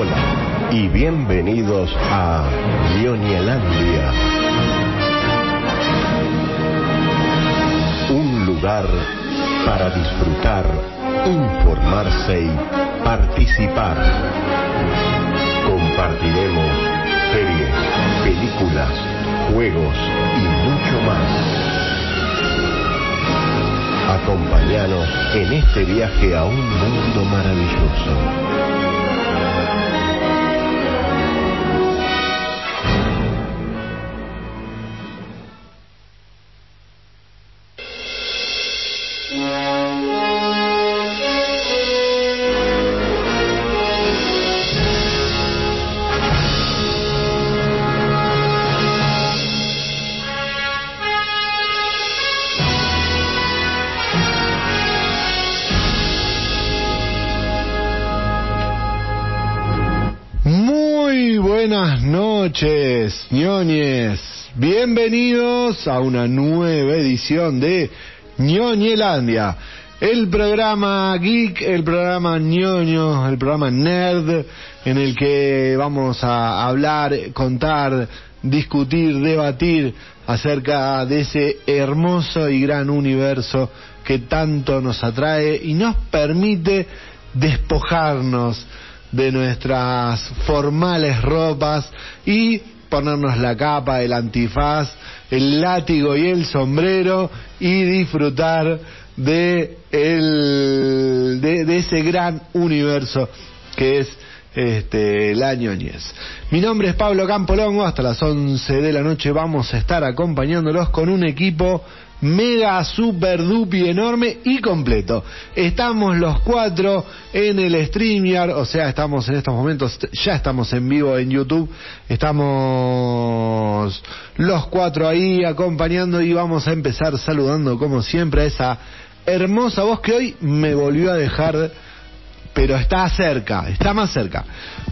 Hola y bienvenidos a Ñoñelandia. Un lugar para disfrutar, informarse y participar. Compartiremos series, películas, juegos y mucho más. Acompáñanos en este viaje a un mundo maravilloso. Bienvenidos a una nueva edición de ñoñelandia. El programa geek, el programa ñoño, el programa nerd, en el que vamos a hablar, contar, discutir, debatir acerca de ese hermoso y gran universo que tanto nos atrae y nos permite despojarnos de nuestras formales ropas y ponernos la capa, el antifaz, el látigo y el sombrero y disfrutar de, el, de, ese gran universo que es este, la ñoñez. Mi nombre es Pablo Campolongo, hasta las 11 de la noche vamos a estar acompañándolos con un equipo mega, super, dupi, enorme y completo. Estamos los cuatro en el StreamYard, o sea, estamos en estos momentos, ya estamos en vivo en YouTube, estamos los cuatro ahí acompañando y vamos a empezar saludando como siempre a esa hermosa voz que hoy me volvió a dejar pero está cerca, está más cerca.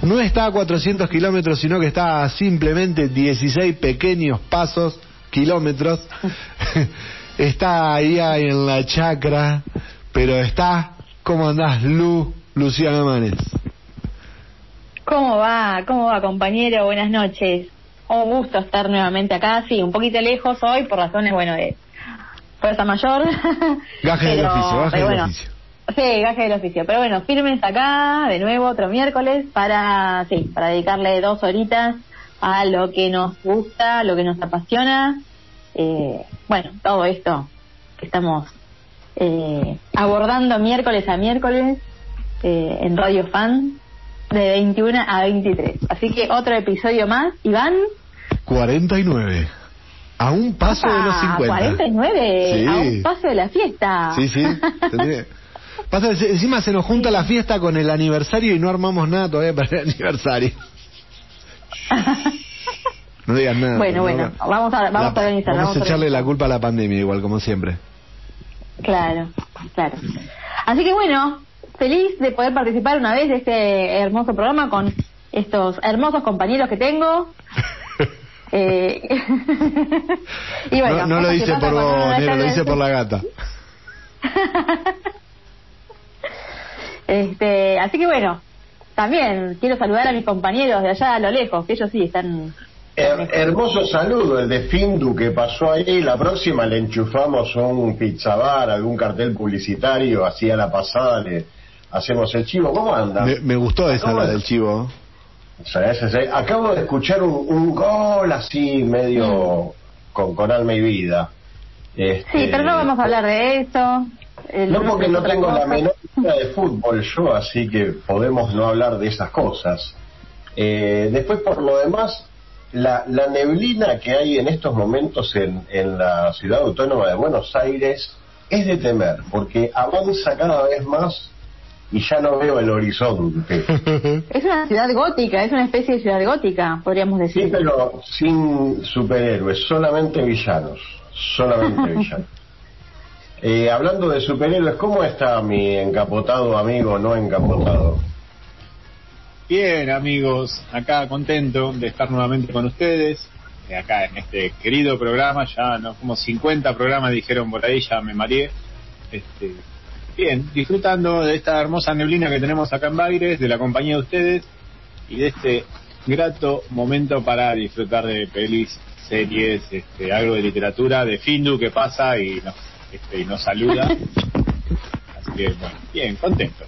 No está a 400 kilómetros, sino que está a simplemente 16 pequeños pasos, kilómetros. está ahí en la chacra, pero está, ¿cómo andás, Lu, Luciana Manes? ¿Cómo va? ¿Cómo va, compañero? Buenas noches. Un gusto estar nuevamente acá, sí, un poquito lejos hoy por razones, bueno, de fuerza mayor. Gaje del oficio, gaje del bueno, oficio. Sí, gaje del oficio. Pero bueno, firmes acá, de nuevo, otro miércoles, para, sí, para dedicarle dos horitas a lo que nos gusta, lo que nos apasiona. Eh, bueno, todo esto que estamos eh, abordando miércoles a miércoles eh, en Radio Fan de 21 a 23. Así que otro episodio más. Iván. 49. A un paso de los ¡Opa! 50. 49. Sí. A un paso de la fiesta. Sí, sí. Pasa encima se nos junta la fiesta con el aniversario y no armamos nada todavía para el aniversario. No digas nada. Bueno, no, bueno, no. vamos a, vamos La- a organizar. Vamos a echarle organizar. la culpa a la pandemia igual, como siempre. Claro, claro. Así que bueno, feliz de poder participar una vez de este hermoso programa con estos hermosos compañeros que tengo. Eh, y bueno, no no lo dice por vos, lo dice por la gata. este, así que bueno, también quiero saludar a mis compañeros de allá a lo lejos, que ellos sí están Her- hermoso saludo el de Findu que pasó ahí. La próxima le enchufamos un pizza bar, algún cartel publicitario, así a la pasada le hacemos el chivo. ¿Cómo anda? Me, me gustó esa ¿Cómo la del chivo. Sí, sí, sí. Acabo de escuchar un, un gol así, medio con, con alma y vida. Este, Sí, pero no vamos a hablar de eso. El- No porque no tengo la menor idea de fútbol yo, así que podemos no hablar de esas cosas. Eh, después, por lo demás, la, la neblina que hay en estos momentos en, en la ciudad autónoma de Buenos Aires es de temer, porque avanza cada vez más y ya no veo el horizonte. Es una ciudad gótica, es una especie de ciudad gótica, podríamos decir. Sí, pero sin superhéroes, solamente villanos. Solamente villanos. Eh, hablando de superhéroes, ¿cómo está mi encapotado amigo no encapotado? Bien, amigos, acá contento de estar nuevamente con ustedes, eh, acá en este querido programa, ya no como 50 programas dijeron por ahí, ya me mareé. Este, bien, disfrutando de esta hermosa neblina que tenemos acá en Baires, de la compañía de ustedes, y de este grato momento para disfrutar de pelis, series, este, algo de literatura, de Findu que pasa y nos, este, y nos saluda. Así que, bueno, bien, contento.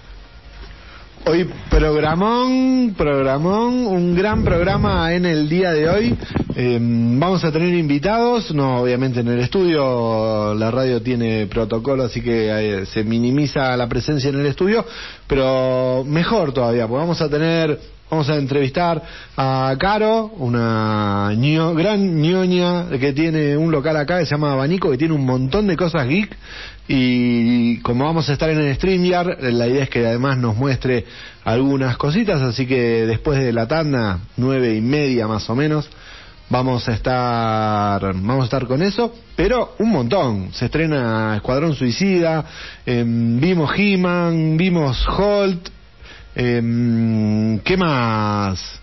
Hoy programón, programón, un gran programa en el día de hoy. Eh, vamos a tener invitados, no obviamente en el estudio, la radio tiene protocolo, así que eh, se minimiza la presencia en el estudio, pero mejor todavía, porque vamos a tener Vamos a entrevistar a Caro, una gran ñoña que tiene un local acá que se llama Abanico, que tiene un montón de cosas geek. Y como vamos a estar en el StreamYard, la idea es que además nos muestre algunas cositas. Así que después de la tanda, nueve y media más o menos, vamos a estar vamos a estar con eso pero un montón se estrena Escuadrón Suicida em, vimos He-Man vimos Holt eh, ¿Qué más?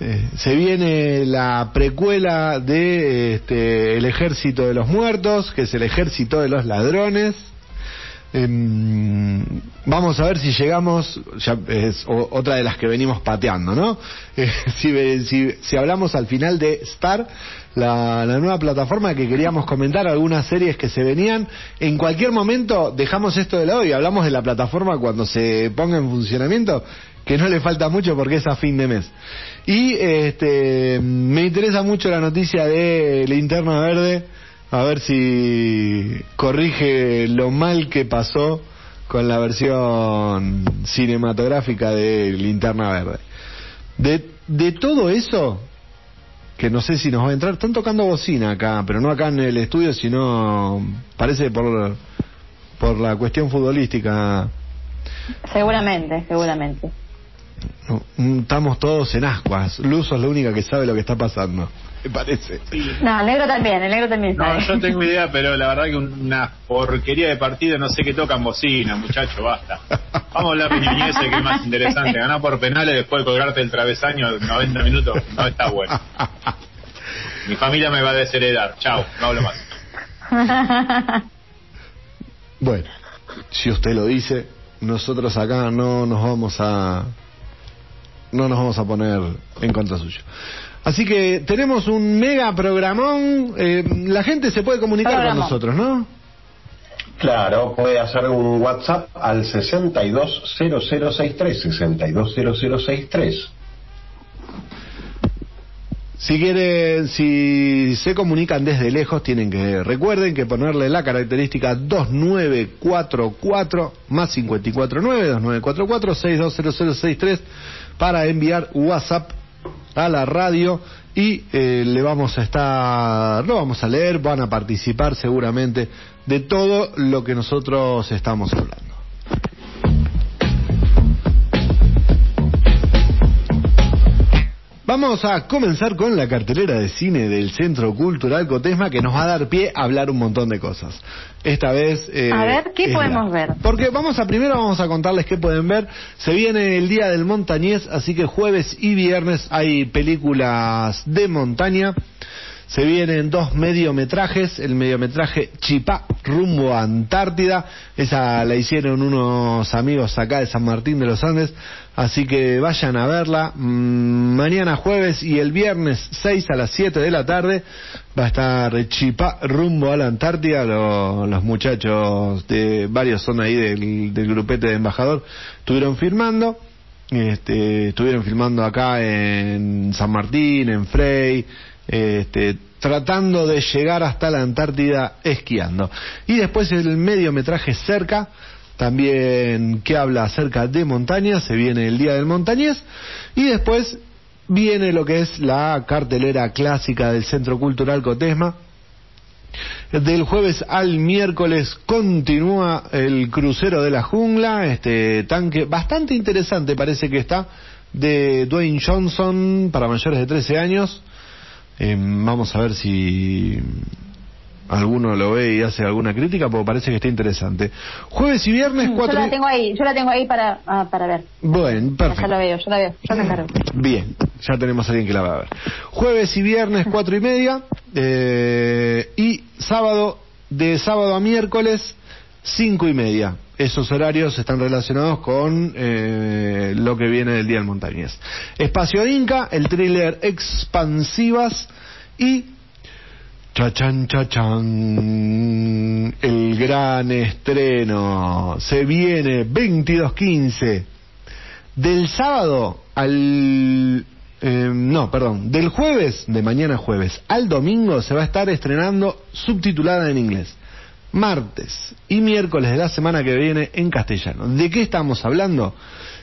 Eh, se viene la precuela de este, El Ejército de los Muertos, que es el Ejército de los Ladrones. Em, vamos a ver si llegamos, ya es otra de las que venimos pateando, ¿no? Eh, si, si, hablamos al final de Star, la, nueva plataforma que queríamos comentar, algunas series que se venían, en cualquier momento dejamos esto de lado y hablamos de la plataforma cuando se ponga en funcionamiento, que no le falta mucho porque es a fin de mes. Y este, me interesa mucho la noticia de Linterna Verde a ver si corrige lo mal que pasó con la versión cinematográfica de Linterna Verde. De, de todo eso, que no sé si nos va a entrar, están tocando bocina acá, pero no acá en el estudio, sino parece por, por la cuestión futbolística. Seguramente, seguramente. estamos todos en ascuas. Luzo es la única que sabe lo que está pasando me parece. No, el negro también, el negro también. No, yo tengo idea, pero la verdad que una porquería de partido, no sé qué tocan bocina, muchacho, basta. Vamos a hablar de niñez, que es más interesante. Ganar por penales después de colgarte el travesaño 90 minutos, no está bueno. Mi familia me va a desheredar. Chao, no hablo más. Bueno, si usted lo dice, nosotros acá no nos vamos a no nos vamos a poner en contra suyo. Así que tenemos un mega programón. Eh, la gente se puede comunicar con nosotros, ¿no? Claro, puede hacer un WhatsApp al 620063, 620063. Si quieren, si se comunican desde lejos, tienen que, recuerden que ponerle la característica 2944 más 549, 2944 620063 para enviar WhatsApp a la radio y eh, le vamos a estar, lo vamos a leer, van a participar seguramente de todo lo que nosotros estamos hablando. Vamos a comenzar con la cartelera de cine del Centro Cultural Cotesma que nos va a dar pie a hablar un montón de cosas. Esta vez... Eh, a ver, ¿qué podemos ver? Porque vamos a primero vamos a contarles qué pueden ver. Se viene el Día del Montañés, así que jueves y viernes hay películas de montaña. Se vienen dos mediometrajes, el mediometraje Chipá rumbo a Antártida, esa la hicieron unos amigos acá de San Martín de los Andes, así que vayan a verla. Mm, mañana jueves y el viernes 6 a las 7 de la tarde va a estar Chipá rumbo a la Antártida, los muchachos de varios son ahí del, del grupete de embajador, estuvieron firmando. Este, estuvieron filmando acá en San Martín, en Frey, este, tratando de llegar hasta la Antártida esquiando. Y después el mediometraje Cerca, también que habla acerca de montañas, se viene el Día del Montañés, y después viene lo que es la cartelera clásica del Centro Cultural Cotesma. Del jueves al miércoles continúa el crucero de la jungla, este tanque bastante interesante parece que está, de Dwayne Johnson para mayores de 13 años eh, vamos a ver si alguno lo ve y hace alguna crítica, porque parece que está interesante. Jueves y viernes, cuatro... Yo la tengo ahí, yo la tengo ahí para, ah, para ver. Bueno, perfecto. Ya la veo, yo la veo, yo me encargo. Bien, ya tenemos a alguien que la va a ver. Jueves y viernes, cuatro y media, eh, y sábado, de sábado a miércoles, cinco y media. Esos horarios están relacionados con eh, lo que viene del Día del Montañés. Espacio Inca, el thriller Expansivas y Chachan, chachan, el gran estreno. Se viene 22.15. Del sábado al... eh, no, perdón. Del jueves, de mañana jueves, al domingo se va a estar estrenando subtitulada en inglés. Martes y miércoles de la semana que viene en castellano. ¿De qué estamos hablando?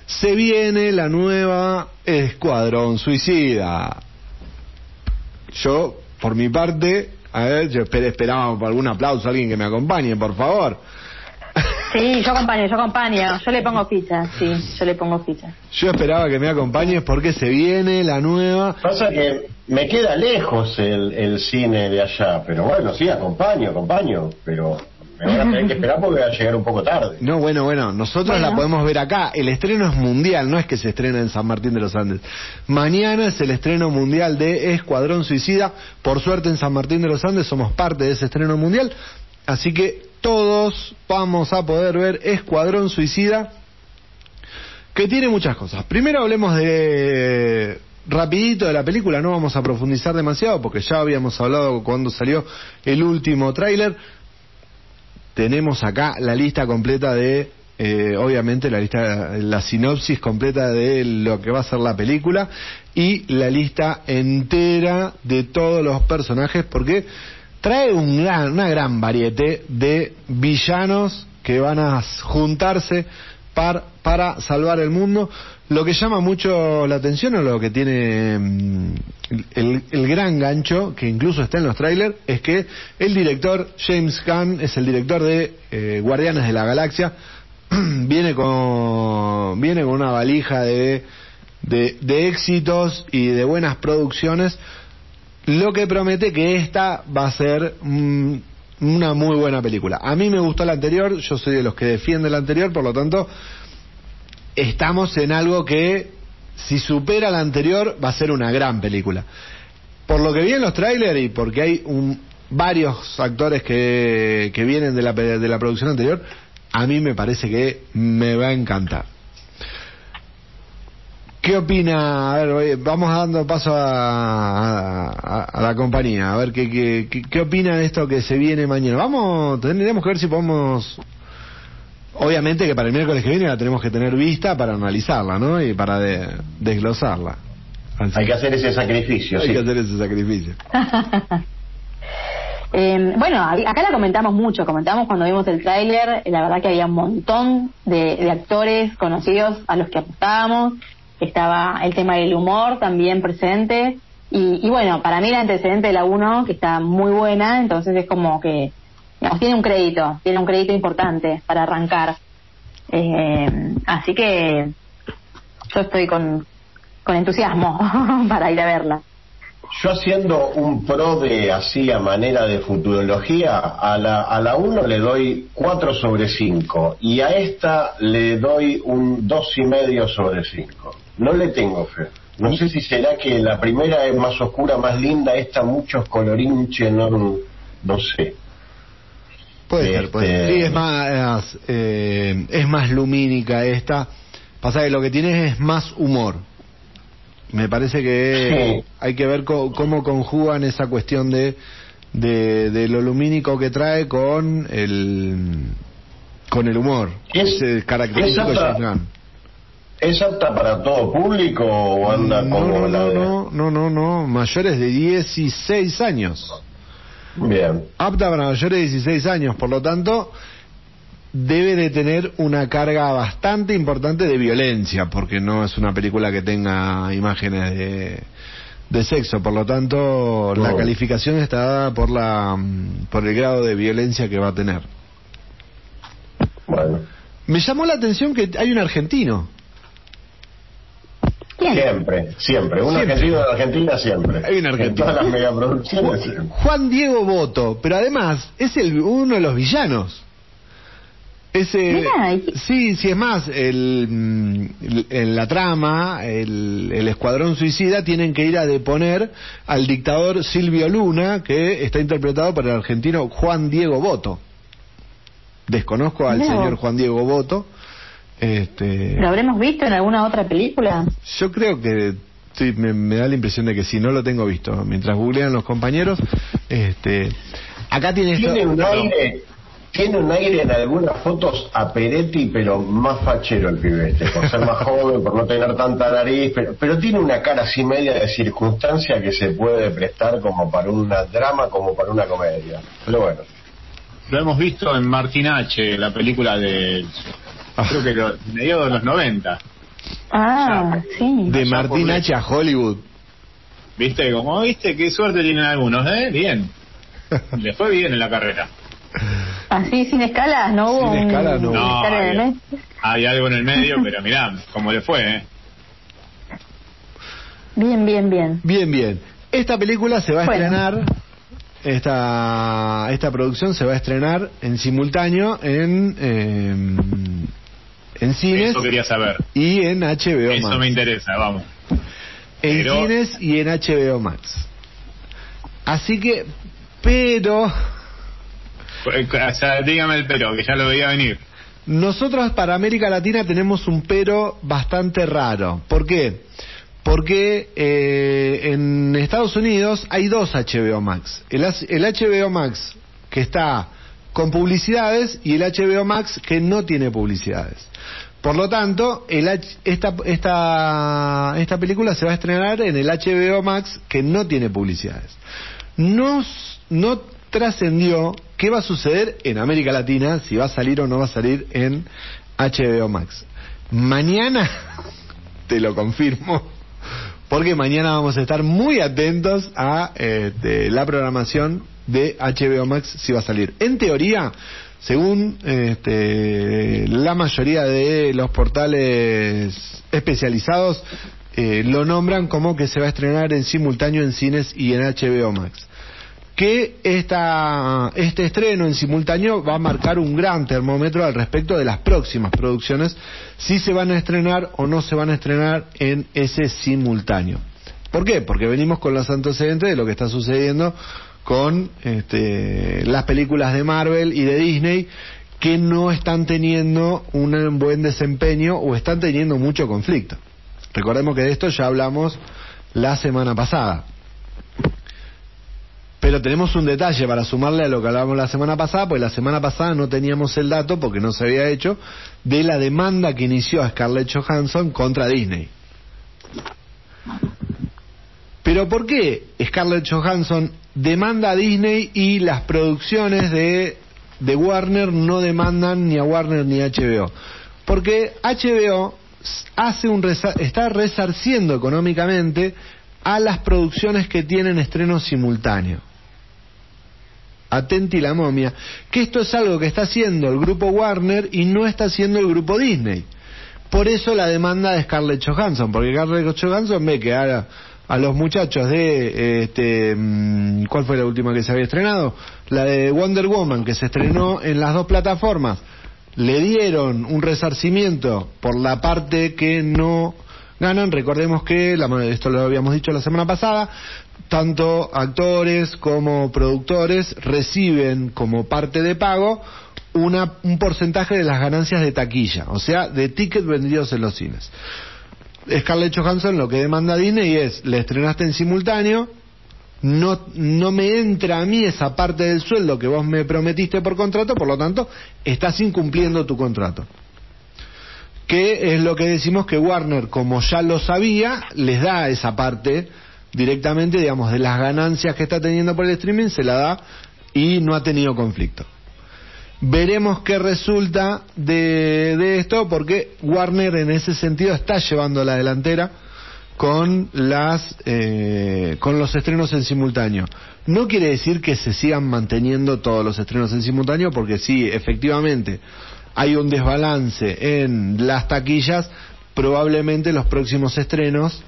Se viene la nueva Escuadrón Suicida. Yo, por mi parte, a ver, yo esper- esperaba algún aplauso, alguien que me acompañe, por favor. Sí, yo acompaño, yo acompaño. Yo le pongo ficha, sí, yo le pongo ficha. Yo esperaba que me acompañes porque se viene la nueva. Pasa que me queda lejos el, el cine de allá, pero bueno, sí, acompaño, acompaño, pero me van a tener que esperar porque voy a llegar un poco tarde. No, bueno, bueno, nosotros Bueno. la podemos ver acá. El estreno es mundial, no es que se estrena en San Martín de los Andes. Mañana es el estreno mundial de Escuadrón Suicida. Por suerte en San Martín de los Andes somos parte de ese estreno mundial. Así que todos vamos a poder ver Escuadrón Suicida, que tiene muchas cosas. Primero hablemos de rapidito de la película, no vamos a profundizar demasiado porque ya habíamos hablado cuando salió el último tráiler tenemos acá la lista completa de, eh, obviamente la lista, la sinopsis completa de lo que va a ser la película y la lista entera de todos los personajes porque trae un gran- una gran variete de villanos que van a juntarse par- para salvar el mundo. Lo que llama mucho la atención o lo que tiene mm, el, gran gancho, que incluso está en los trailers, es que el director James Gunn es el director de eh, Guardianes de la Galaxia. viene con viene con una valija de, de éxitos y de buenas producciones, lo que promete que esta va a ser mm, una muy buena película. A mí me gustó la anterior, yo soy de los que defienden la anterior, por lo tanto, estamos en algo que si supera la anterior va a ser una gran película. Por lo que vi en los trailers y porque hay un- varios actores que, vienen de la, de la producción anterior, a mí me parece que me va a encantar. ¿Qué opina? A ver, vamos dando paso a, a- a la compañía, a ver qué, qué, qué, qué opina de esto que se viene mañana. Vamos, tendremos que ver si podemos... Obviamente que para el miércoles que viene la tenemos que tener vista para analizarla, ¿no? Y para de- desglosarla. Así Hay que hacer ese sacrificio, hay sí. que hacer ese sacrificio. Eh, bueno, a- acá la comentamos mucho, comentamos cuando vimos el tráiler, la verdad que había un montón de, de actores conocidos a los que apostábamos, estaba el tema del humor también presente, y, y bueno, para mí el antecedente de la 1, que está muy buena, entonces es como que, tiene un crédito, tiene un crédito importante para arrancar. Eh, así que yo estoy con, con entusiasmo para ir a verla. Yo haciendo un pro de así a manera de futurología, a la, a la 1 le doy 4 sobre 5 y a esta le doy un dos y medio sobre 5. No le tengo fe. No sé si será que la primera es más oscura, más linda, esta muchos colorinches, no, no sé. Puede ser, puede ser. Este- Sí, es más, eh, es más lumínica esta. Pasa que lo que tiene es más humor. Me parece que Sí. hay que ver co- cómo conjugan esa cuestión de, de, de lo lumínico que trae con el con el humor. Es- Ese característico de James Gunn. ¿Es apta para todo público o anda No, como no, la no, de- no, no, no, no, mayores de 16 años. Bien. apta para mayores de 16 años, por lo tanto, debe de tener una carga bastante importante de violencia, porque no es una película que tenga imágenes de, de sexo, por lo tanto, la calificación está dada por, la, por el grado de violencia que va a tener. Bueno. Me llamó la atención que hay un argentino. ¿Quién? Siempre, siempre. Un Siempre. argentino de Argentina siempre. Hay un argentino. En todas las megaproducciones. siempre. Juan Diego Boto, pero además es el, uno de los villanos. Ese, Mirá, y- sí, sí, es más, el, mm, el- en la trama, el, el escuadrón suicida tienen que ir a deponer al dictador Silvio Luna, que está interpretado por el argentino Juan Diego Boto. Desconozco al No. señor Juan Diego Boto. Este, ¿Lo habremos visto en alguna otra película? yo creo que sí, me, me da la impresión de que sí, no lo tengo visto. Mientras googlean los compañeros, este, acá tiene esto. Tiene un aire, tiene un aire en algunas fotos a Peretti, pero más fachero el pibe este, por ser más joven, por no tener tanta nariz, pero, pero tiene una cara así media de circunstancia que se puede prestar como para un drama, como para una comedia. Pero bueno, Lo hemos visto en Martin H., la película de. Creo que lo- mediados de los 90. Ah, sí. De Martín H. a Hollywood. ¿Viste? Como, ¿viste? Qué suerte tienen algunos, ¿eh? Bien. Le fue bien en la carrera. Así, sin escalas, no hubo Sin escalas no una hubo. escala No, había-. Hay algo en el medio, pero mirá, cómo le fue, ¿eh? Bien, bien, bien. Bien, bien. Esta película se va a Bueno. estrenar, esta, esta producción se va a estrenar en simultáneo en, eh, en cines Eso quería saber. y en HBO Eso Max. me interesa, vamos. En Pero- cines y en HBO Max. Así que, pero O sea, dígame el pero, que ya lo veía venir. nosotros para América Latina tenemos un pero bastante raro. ¿Por qué? Porque eh, en Estados Unidos hay dos HBO Max. El HBO Max que está con publicidades y el HBO Max que no tiene publicidades. Por lo tanto, el H- esta, esta, película se va a estrenar en el HBO Max que no tiene publicidades. No trascendió qué va a suceder en América Latina, si va a salir o no va a salir en HBO Max. Mañana te lo confirmo, porque mañana vamos a estar muy atentos a este, la programación de HBO Max si va a salir. En teoría, según este, la mayoría de los portales especializados, eh, lo nombran como que se va a estrenar en simultáneo en cines y en HBO Max que esta, este estreno en simultáneo va a marcar un gran termómetro al respecto de las próximas producciones, si se van a estrenar o no se van a estrenar en ese simultáneo. ¿Por qué? Porque venimos con los antecedentes de lo que está sucediendo con este, las películas de Marvel y de Disney que no están teniendo un buen desempeño o están teniendo mucho conflicto. Recordemos que de esto ya hablamos la semana pasada. Pero tenemos un detalle para sumarle a lo que hablábamos la semana pasada, pues la semana pasada no teníamos el dato, porque no se había hecho, de la demanda que inició a Scarlett Johansson contra Disney. Pero ¿por qué Scarlett Johansson demanda a Disney y las producciones de, de Warner no demandan ni a Warner ni a HBO? Porque HBO hace un está resarciendo económicamente a las producciones que tienen estreno simultáneo. Atenti la momia, que esto es algo que está haciendo el grupo Warner y no está haciendo el grupo Disney. Por eso la demanda de Scarlett Johansson, porque Scarlett Johansson ve que a, a los muchachos de, este, mm, ¿cuál fue la última que se había estrenado? La de Wonder Woman, que se estrenó en las dos plataformas, le dieron un resarcimiento por la parte que no ganan. Recordemos que, la- esto lo habíamos dicho la semana pasada, tanto actores como productores reciben como parte de pago una, un porcentaje de las ganancias de taquilla, o sea, de tickets vendidos en los cines. Scarlett Johansson lo que demanda Disney es, le estrenaste en simultáneo, no, no me entra a mí esa parte del sueldo que vos me prometiste por contrato, por lo tanto, estás incumpliendo tu contrato. Que es lo que decimos que Warner, como ya lo sabía, les da esa parte directamente, digamos, de las ganancias que está teniendo por el streaming, se la da y no ha tenido conflicto. Veremos qué resulta de, de esto, porque Warner en ese sentido está llevando la delantera con las eh, con los estrenos en simultáneo. No quiere decir que se sigan manteniendo todos los estrenos en simultáneo, porque sí, efectivamente, hay un desbalance en las taquillas, probablemente los próximos estrenos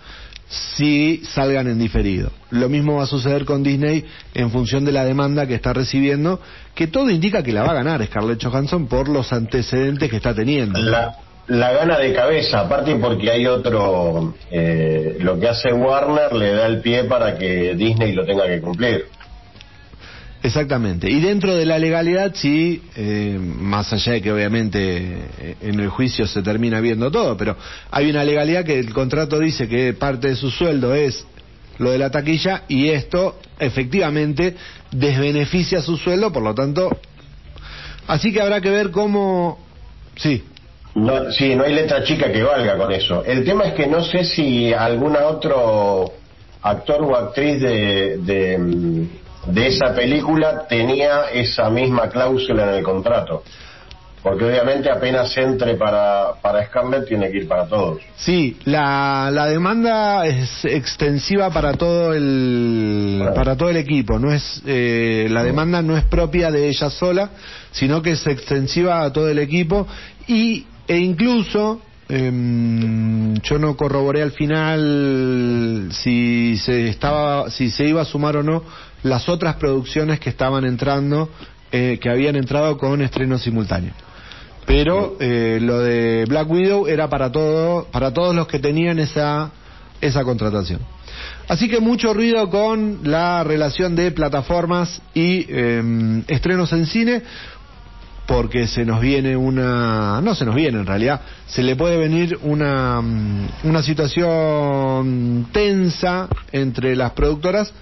sí salgan en diferido. Lo mismo va a suceder con Disney en función de la demanda que está recibiendo, que todo indica que la va a ganar Scarlett Johansson por los antecedentes que está teniendo. La, la gana de cabeza, aparte porque hay otro, eh, lo que hace Warner le da el pie para que Disney lo tenga que cumplir. Exactamente. Y dentro de la legalidad, sí, eh, más allá de que obviamente eh, en el juicio se termina viendo todo, pero hay una legalidad que el contrato dice que parte de su sueldo es lo de la taquilla y esto efectivamente desbeneficia su sueldo, por lo tanto, así que habrá que ver cómo... Sí. No, sí, no hay letra chica que valga con eso. El tema es que no sé si algún otro actor o actriz de, de, de esa película tenía esa misma cláusula en el contrato. Porque obviamente apenas entre para, para Scarlett tiene que ir para todos. Sí, la, la demanda es extensiva para todo el para todo el equipo. No es eh, la demanda no es propia de ella sola, sino que es extensiva a todo el equipo y e incluso em, yo no corroboré al final si se estaba si se iba a sumar o no las otras producciones que estaban entrando eh, que habían entrado con estreno simultáneo. Pero eh, lo de Black Widow era para todo para todos los que tenían esa esa contratación. Así que mucho ruido con la relación de plataformas y eh, estrenos en cine porque se nos viene una no se nos viene en realidad se le puede venir una mm, una situación tensa entre las productoras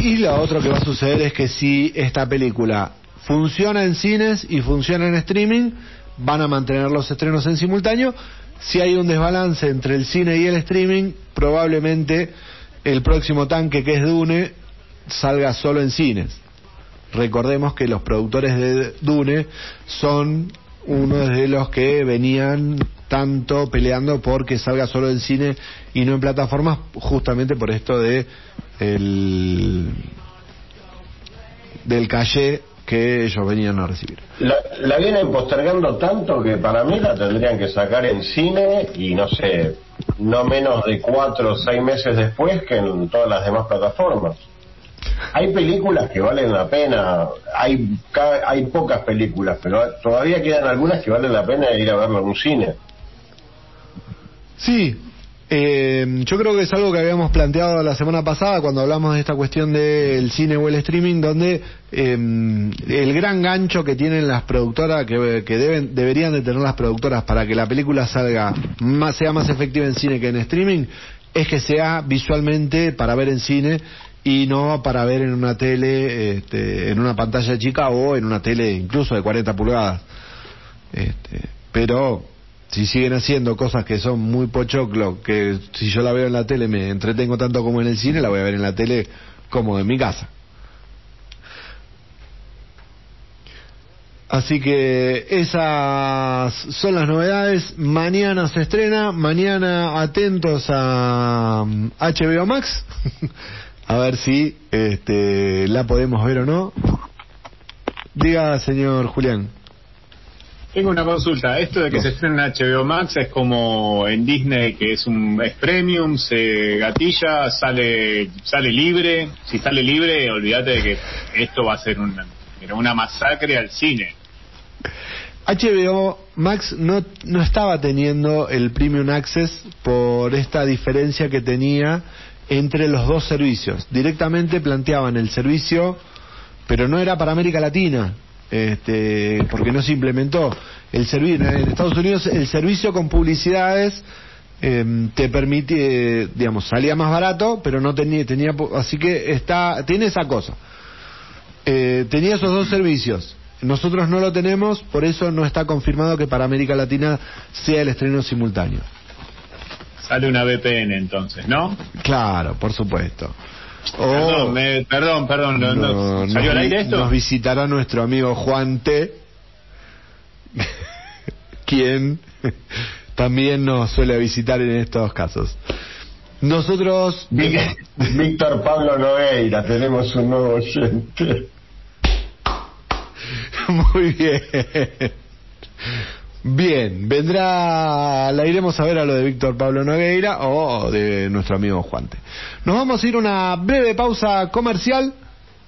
y lo otro que va a suceder es que si esta película funciona en cines y funciona en streaming, van a mantener los estrenos en simultáneo. Si hay un desbalance entre el cine y el streaming, probablemente el próximo tanque que es Dune salga solo en cines. Recordemos que los productores de Dune son uno de los que venían tanto peleando porque salga solo en cine y no en plataformas, justamente por esto de el del calle que ellos venían a recibir. La, la vienen postergando tanto que para mí la tendrían que sacar en cine y no sé, no menos de cuatro o seis meses después que en todas las demás plataformas. Hay películas que valen la pena, hay, hay pocas películas, pero todavía quedan algunas que valen la pena ir a verlo en un cine. Sí, eh, yo creo que es algo que habíamos planteado la semana pasada cuando hablamos de esta cuestión del cine o el streaming, donde eh, el gran gancho que tienen las productoras, que, que deben, deberían de tener las productoras para que la película salga más, sea más efectiva en cine que en streaming, es que sea visualmente para ver en cine y no para ver en una tele, este, en una pantalla chica o en una tele incluso de 40 pulgadas. Este, pero si siguen haciendo cosas que son muy pochoclo, que si yo la veo en la tele me entretengo tanto como en el cine, la voy a ver en la tele como en mi casa. Así que esas son las novedades. Mañana se estrena, mañana atentos a mm, HBO Max, a ver si este, la podemos ver o no. Diga, señor Julián. Tengo una consulta. Esto de que No. se estrena en HBO Max es como en Disney, que es un es premium, se gatilla, sale sale libre. Si sale libre, olvídate de que esto va a ser una, una masacre al cine. HBO Max no, no estaba teniendo el Premium Access por esta diferencia que tenía entre los dos servicios. Directamente planteaban el servicio, pero no era para América Latina, este, porque no se implementó. El servicio en Estados Unidos el servicio con publicidades eh, te permite, eh, digamos, salía más barato, pero no tenía, tenía, así que está, tiene esa cosa. Eh, tenía esos dos servicios. Nosotros no lo tenemos, por eso no está confirmado que para América Latina sea el estreno simultáneo. Sale una VPN entonces, ¿no? Claro, por supuesto. O- Perdón, me- perdón, perdón, no- no- Oh. no- ¿salió al aire esto? nos visitará nuestro amigo Juan T, quien también nos suele visitar en estos casos. Nosotros Víctor Pablo Nogueira, tenemos un nuevo oyente. Muy bien. Bien, vendrá, la iremos a ver a lo de Víctor Pablo Nogueira o de nuestro amigo Juante. Nos vamos a ir a una breve pausa comercial,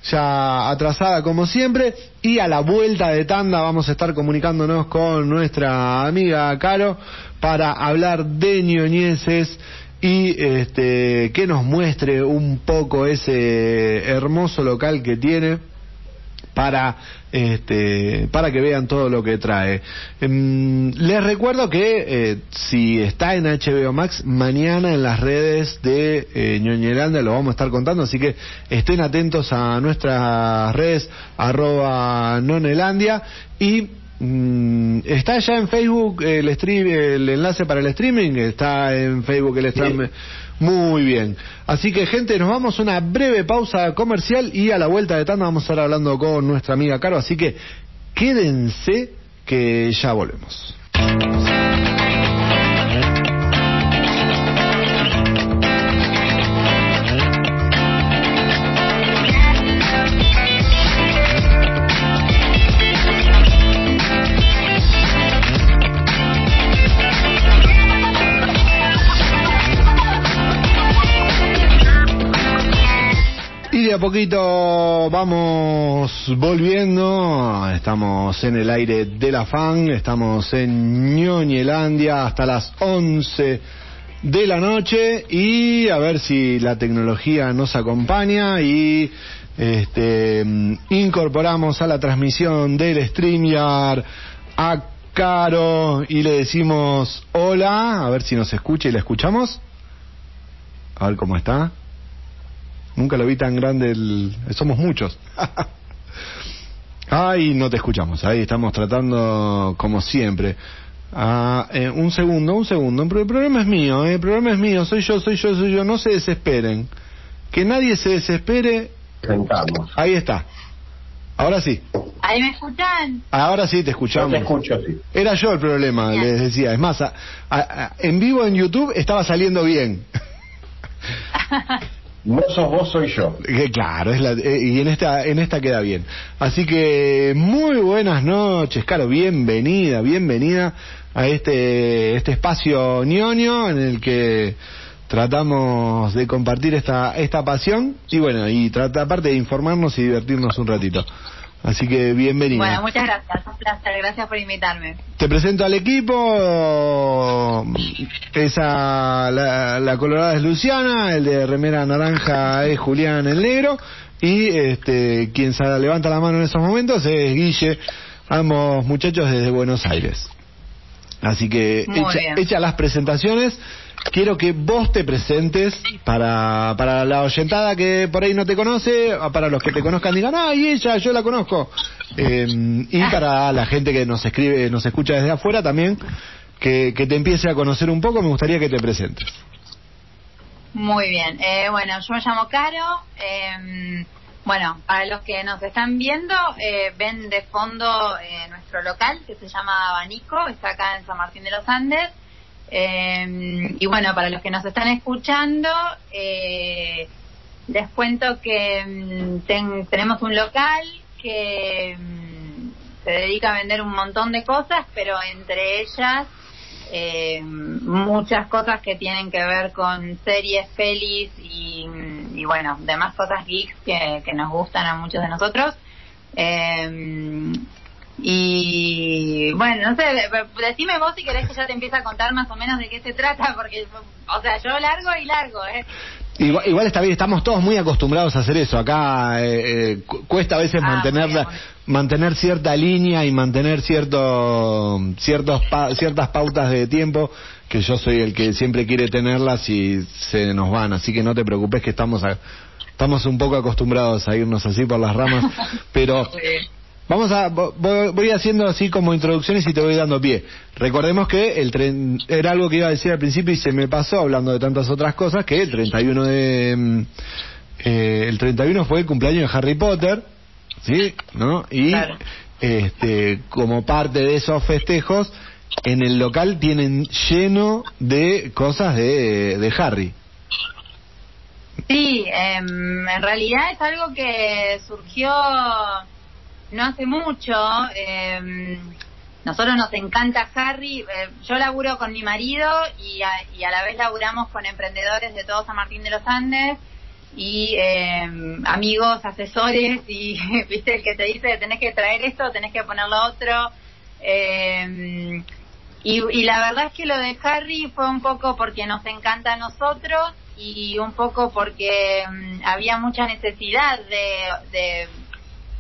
ya atrasada como siempre, y a la vuelta de tanda vamos a estar comunicándonos con nuestra amiga Caro para hablar de ñoñeses y este, que nos muestre un poco ese hermoso local que tiene para este, para que vean todo lo que trae. Em, les recuerdo que eh, si está en HBO Max, mañana en las redes de eh, lo vamos a estar contando, así que estén atentos a nuestras redes arroba nonelandia y mm, está ya en Facebook el stream, el enlace para el streaming, está en Facebook el stream. Muy bien. Así que, gente, nos vamos a una breve pausa comercial y a la vuelta de tanda vamos a estar hablando con nuestra amiga Caro. Así que quédense que ya volvemos. Poquito vamos volviendo, estamos en el aire de la fan, estamos en Ñoñelandia hasta las 11 de la noche y a ver si la tecnología nos acompaña y este, incorporamos a la transmisión del StreamYard a Caro y le decimos hola, a ver si nos escucha y la escuchamos. A ver cómo está. Nunca lo vi tan grande el... Somos muchos. Ay, no te escuchamos. Ahí estamos tratando como siempre. Ah, eh, un segundo, un segundo. El problema es mío, eh. el problema es mío. Soy yo, soy yo, soy yo. No se desesperen. Que nadie se desespere. Sentamos. Ahí está. Ahora sí. ¿Ahí me escuchan? Ahora sí te escuchamos. te escucho, sí. Era yo el problema, les decía. Es más, en vivo en YouTube estaba saliendo bien. No sos vos, soy yo. claro, es la, eh, y en esta, en esta queda bien. Así que muy buenas noches, Caro, bienvenida, bienvenida a este, este espacio ñoño en el que tratamos de compartir esta, esta pasión y bueno, y trata aparte de informarnos y divertirnos un ratito. Así que bienvenida. Bueno, muchas gracias, un placer, gracias por invitarme. Te presento al equipo, esa, la, la colorada es Luciana, el de remera naranja es Julián el negro y este quien se levanta la mano en esos momentos es Guille, ambos muchachos desde Buenos Aires. Así que hecha, las presentaciones, quiero que vos te presentes para, para la oyentada que por ahí no te conoce, para los que te conozcan digan, ay, ella, yo la conozco. Eh, y para la gente que nos escribe, nos escucha desde afuera también, que, que te empiece a conocer un poco, me gustaría que te presentes. Muy bien, eh, bueno, yo me llamo Caro. Eh, bueno, para los que nos están viendo, eh, ven de fondo eh, nuestro local que se llama Abanico, está acá en San Martín de los Andes. Eh, y bueno, para los que nos están escuchando, les cuento que mm, tenemos un local que mm, se dedica a vender un montón de cosas, pero entre ellas eh, muchas cosas que tienen que ver con series, pelis y, bueno, demás cosas geeks que, nos gustan a muchos de nosotros. Eh, y bueno, no sé, decime vos si querés que ya te empiece a contar más o menos de qué se trata, porque, o sea, yo largo y largo, ¿eh? Igual, está bien, estamos todos muy acostumbrados a hacer eso. Acá eh, eh cuesta a veces ah, mantener, mantener cierta línea y mantener cierto, ciertos ciertas pautas de tiempo, que yo soy el que siempre quiere tenerlas y se nos van. Así que no te preocupes que estamos, estamos un poco acostumbrados a irnos así por las ramas. pero Vamos a, voy haciendo así como introducciones y te voy dando pie. Recordemos que el tren, era algo que iba a decir al principio y se me pasó hablando de tantas otras cosas que el 31 de, mm, eh, el 31 fue el cumpleaños de Harry Potter, ¿sí? ¿No? Y, este, como parte de esos festejos, en el local tienen lleno de cosas de, de Harry. Sí, em, en realidad es algo que surgió no hace mucho. Eh, nosotros nos encanta Harry. Eh, yo laburo con mi marido y a, y a, la vez laburamos con emprendedores de todo San Martín de los Andes y eh, amigos, asesores y viste el que te dice tenés que traer esto, tenés que poner lo otro. Eh, Y, la verdad es que lo de Harry fue un poco porque nos encanta a nosotros y un poco porque había mucha necesidad de,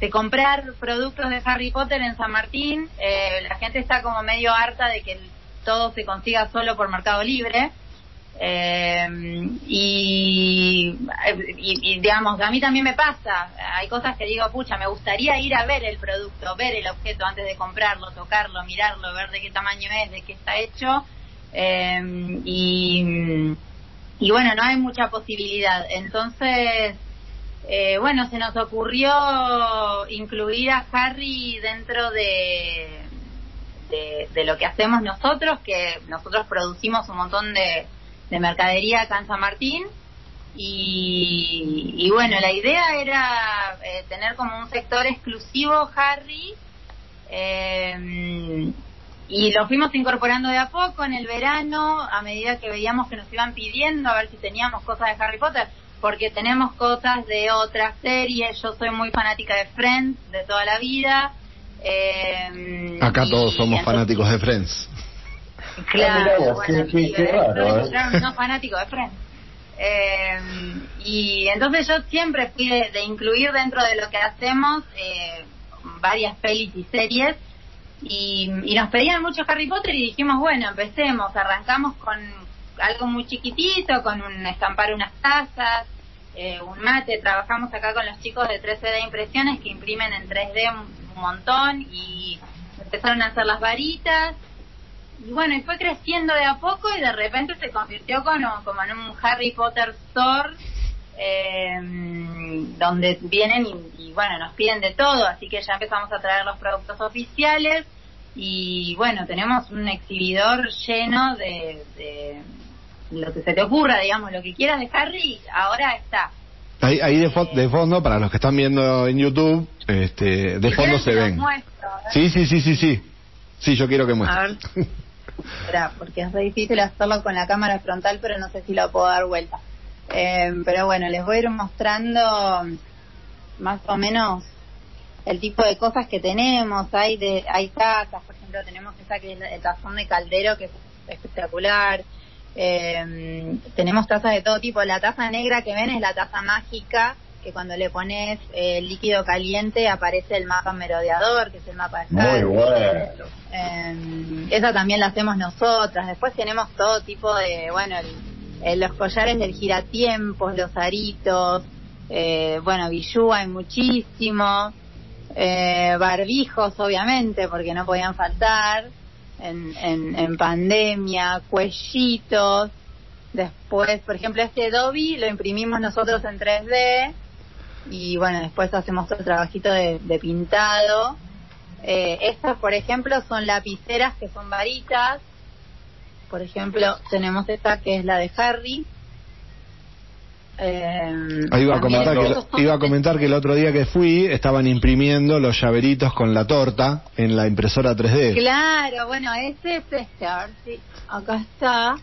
de comprar productos de Harry Potter en San Martín. Eh, la gente está como medio harta de que todo se consiga solo por Mercado Libre. Eh, y, y, y, digamos, a mí también me pasa, hay cosas que digo, pucha, me gustaría ir a ver el producto, ver el objeto antes de comprarlo, tocarlo, mirarlo, ver de qué tamaño es, de qué está hecho. Eh, y, y bueno, no hay mucha posibilidad. Entonces, eh, bueno, se nos ocurrió incluir a Harry dentro de, lo que hacemos nosotros, que nosotros producimos un montón de, de mercadería acá en San Martín. Y, y bueno, la idea era eh, tener como un sector exclusivo Harry. Eh, y lo fuimos incorporando de a poco en el verano, a medida que veíamos que nos iban pidiendo a ver si teníamos cosas de Harry Potter, porque tenemos cosas de otras series. Yo soy muy fanática de Friends de toda la vida. Eh, Acá todos somos fanáticos de Friends. Claro, bueno, sí, qué raro, ¿eh? no fanático de Friends. Eh, y entonces yo siempre fui de, de, incluir dentro de lo que hacemos eh, varias pelis y series y, y, nos pedían mucho Harry Potter y dijimos, bueno, empecemos, arrancamos con algo muy chiquitito, con un estampar unas tazas, eh, un mate, trabajamos acá con los chicos de 3D Impresiones que imprimen en 3D un, montón y empezaron a hacer las varitas. Y bueno, y fue creciendo de a poco y de repente se convirtió como, como en un Harry Potter Store eh, donde vienen y, y, bueno, nos piden de todo, así que ya empezamos a traer los productos oficiales y bueno, tenemos un exhibidor lleno de lo que se te ocurra, digamos, lo que quieras de Harry, ahora está. Ahí, ahí de, fo de, fondo, para los que están viendo en YouTube, este, de fondo se ven. Muestro, sí, sí, sí, sí, sí. Sí, yo quiero que muestre. Espera, porque es difícil hacerlo con la cámara frontal, pero no sé si lo puedo dar vuelta. Eh, pero bueno, les voy a ir mostrando más o menos el tipo de cosas que tenemos. Hay de hay tazas, por ejemplo, tenemos esa que es el tazón de caldero, que es espectacular. Eh, tenemos tazas de todo tipo. La taza negra que ven es la taza mágica, que cuando le pones eh, líquido caliente aparece el mapa merodeador, que es el mapa de Muy bueno. Eh, esa también la hacemos nosotras. Después tenemos todo tipo de, bueno, el, el, los collares del giratiempos, los aritos, eh, bueno, bijú hay muchísimo, eh, barbijos obviamente, porque no podían faltar en, en, en pandemia, cuellitos. Después, por ejemplo, este Dobby lo imprimimos nosotros en 3D y bueno, después hacemos otro trabajito de, de pintado. Eh, estas, por ejemplo, son lapiceras que son varitas. Por ejemplo, tenemos esta que es la de Harry. Eh, iba, a comentar que, iba a comentar que el otro día que fui estaban imprimiendo los llaveritos con la torta en la impresora 3D. Claro, bueno, ese es este, a ver si acá está.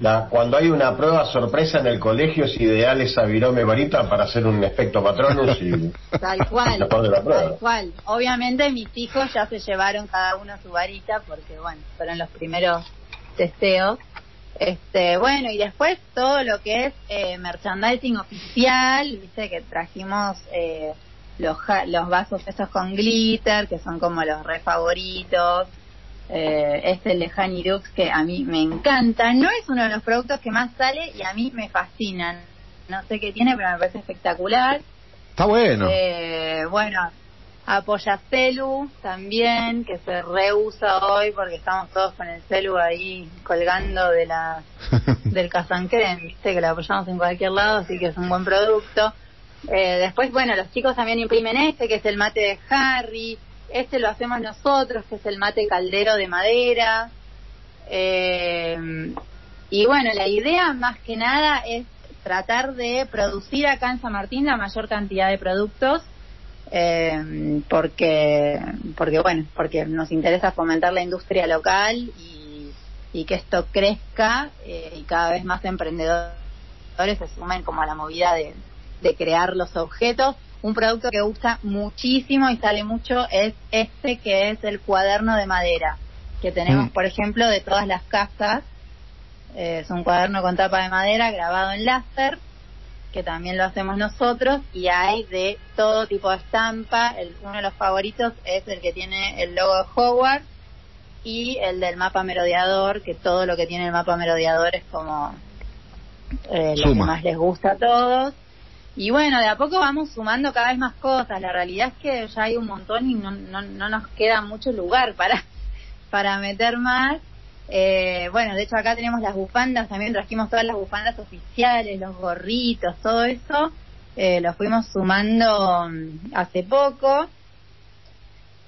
La, cuando hay una prueba sorpresa en el colegio es ideal esa virome varita para hacer un efecto patronus y tal cual, tal cual. Obviamente mis hijos ya se llevaron cada uno su varita porque bueno, fueron los primeros testeos. Este, bueno, y después todo lo que es eh, merchandising oficial, viste que trajimos eh, los, los vasos esos con glitter, que son como los re favoritos. Eh, este el de Honey Dukes que a mí me encanta. No es uno de los productos que más sale y a mí me fascinan. No sé qué tiene, pero me parece espectacular. Está bueno. Eh, bueno, Apoyacelu también, que se reusa hoy porque estamos todos con el celu ahí colgando de la del casancrem, viste que lo apoyamos en cualquier lado, así que es un buen producto. Eh, después, bueno, los chicos también imprimen este, que es el mate de Harry. Este lo hacemos nosotros, que es el mate caldero de madera. Eh, y bueno, la idea más que nada es tratar de producir acá en San Martín la mayor cantidad de productos eh, porque porque bueno porque nos interesa fomentar la industria local y, y que esto crezca eh, y cada vez más emprendedores se sumen como a la movida de, de crear los objetos un producto que gusta muchísimo y sale mucho es este que es el cuaderno de madera que tenemos, mm. por ejemplo, de todas las casas. Eh, es un cuaderno con tapa de madera grabado en láser, que también lo hacemos nosotros, y hay de todo tipo de estampa. El, uno de los favoritos es el que tiene el logo de Hogwarts y el del mapa merodeador, que todo lo que tiene el mapa merodeador es como eh, lo que más les gusta a todos. Y bueno, de a poco vamos sumando cada vez más cosas. La realidad es que ya hay un montón y no, no, no nos queda mucho lugar para, para meter más. Eh, bueno, de hecho acá tenemos las bufandas, también trajimos todas las bufandas oficiales, los gorritos, todo eso. Eh, lo fuimos sumando mm, hace poco.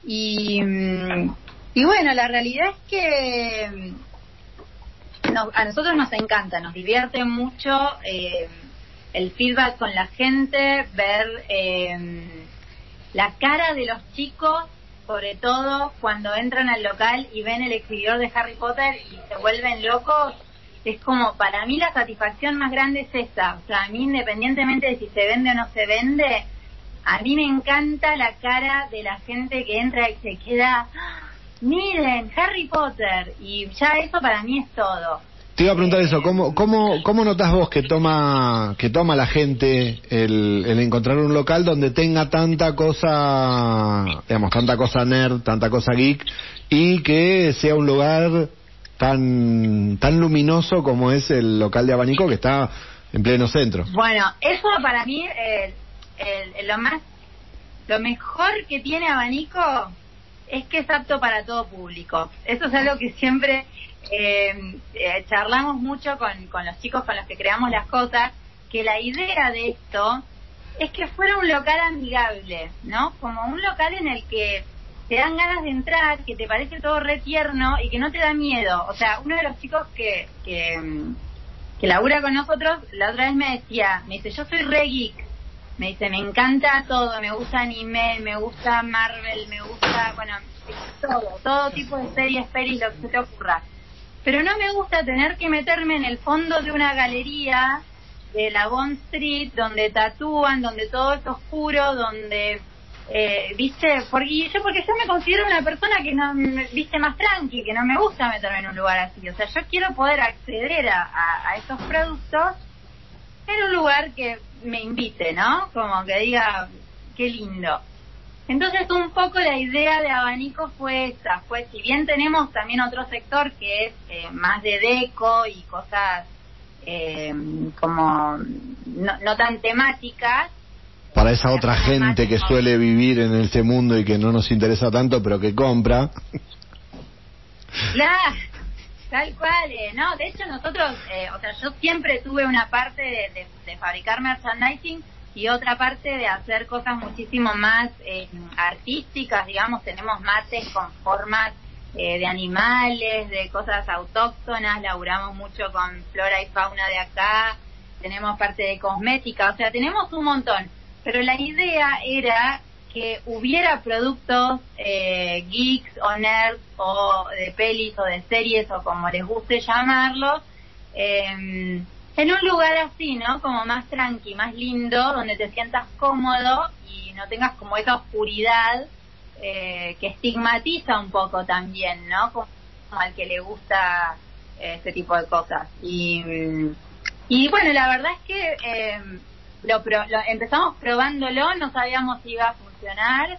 Y, mm, y bueno, la realidad es que mm, a nosotros nos encanta, nos divierte mucho. Eh, el feedback con la gente, ver eh, la cara de los chicos, sobre todo cuando entran al local y ven el exhibidor de Harry Potter y se vuelven locos, es como, para mí la satisfacción más grande es esa. O sea, a mí independientemente de si se vende o no se vende, a mí me encanta la cara de la gente que entra y se queda, ¡Ah! miren, Harry Potter. Y ya eso para mí es todo. Te iba a preguntar eso, ¿cómo, cómo, cómo notas vos que toma, que toma la gente el, el, encontrar un local donde tenga tanta cosa, digamos, tanta cosa nerd, tanta cosa geek, y que sea un lugar tan, tan luminoso como es el local de abanico que está en pleno centro? Bueno, eso para mí, lo más, lo mejor que tiene abanico es que es apto para todo público. Eso es algo que siempre eh, eh, charlamos mucho con, con los chicos con los que creamos las cosas, que la idea de esto es que fuera un local amigable, ¿no? Como un local en el que te dan ganas de entrar, que te parece todo re tierno y que no te da miedo. O sea, uno de los chicos que, que, que labura con nosotros, la otra vez me decía, me dice, yo soy re geek. Me dice, me encanta todo, me gusta anime, me gusta Marvel, me gusta, bueno, todo, todo tipo de series, pelis, lo que se te ocurra pero no me gusta tener que meterme en el fondo de una galería de la Bond Street donde tatúan, donde todo es oscuro, donde eh, viste, porque yo porque yo me considero una persona que no viste más tranqui, que no me gusta meterme en un lugar así, o sea, yo quiero poder acceder a, a, a esos productos en un lugar que me invite, ¿no? Como que diga, qué lindo. Entonces un poco la idea de abanico fue esa, fue si bien tenemos también otro sector que es eh, más de deco y cosas eh, como no, tan temáticas. Para esa otra gente que suele vivir en este mundo y que no nos interesa tanto, pero que compra. Claro, tal cual, eh, ¿no? De hecho nosotros, o sea, yo siempre tuve una parte de, de fabricar merchandising y otra parte de hacer cosas muchísimo más eh, artísticas, digamos, tenemos mates con formas eh, de animales, de cosas autóctonas, laburamos mucho con flora y fauna de acá, tenemos parte de cosmética, o sea, tenemos un montón, pero la idea era que hubiera productos eh, geeks o nerds o de pelis o de series o como les guste llamarlos, eh, en un lugar así, ¿no? Como más tranqui, más lindo, donde te sientas cómodo y no tengas como esa oscuridad eh, que estigmatiza un poco también, ¿no? Como, al que le gusta eh, este tipo de cosas. Y, y bueno, la verdad es que eh, lo, lo, empezamos probándolo, no sabíamos si iba a funcionar.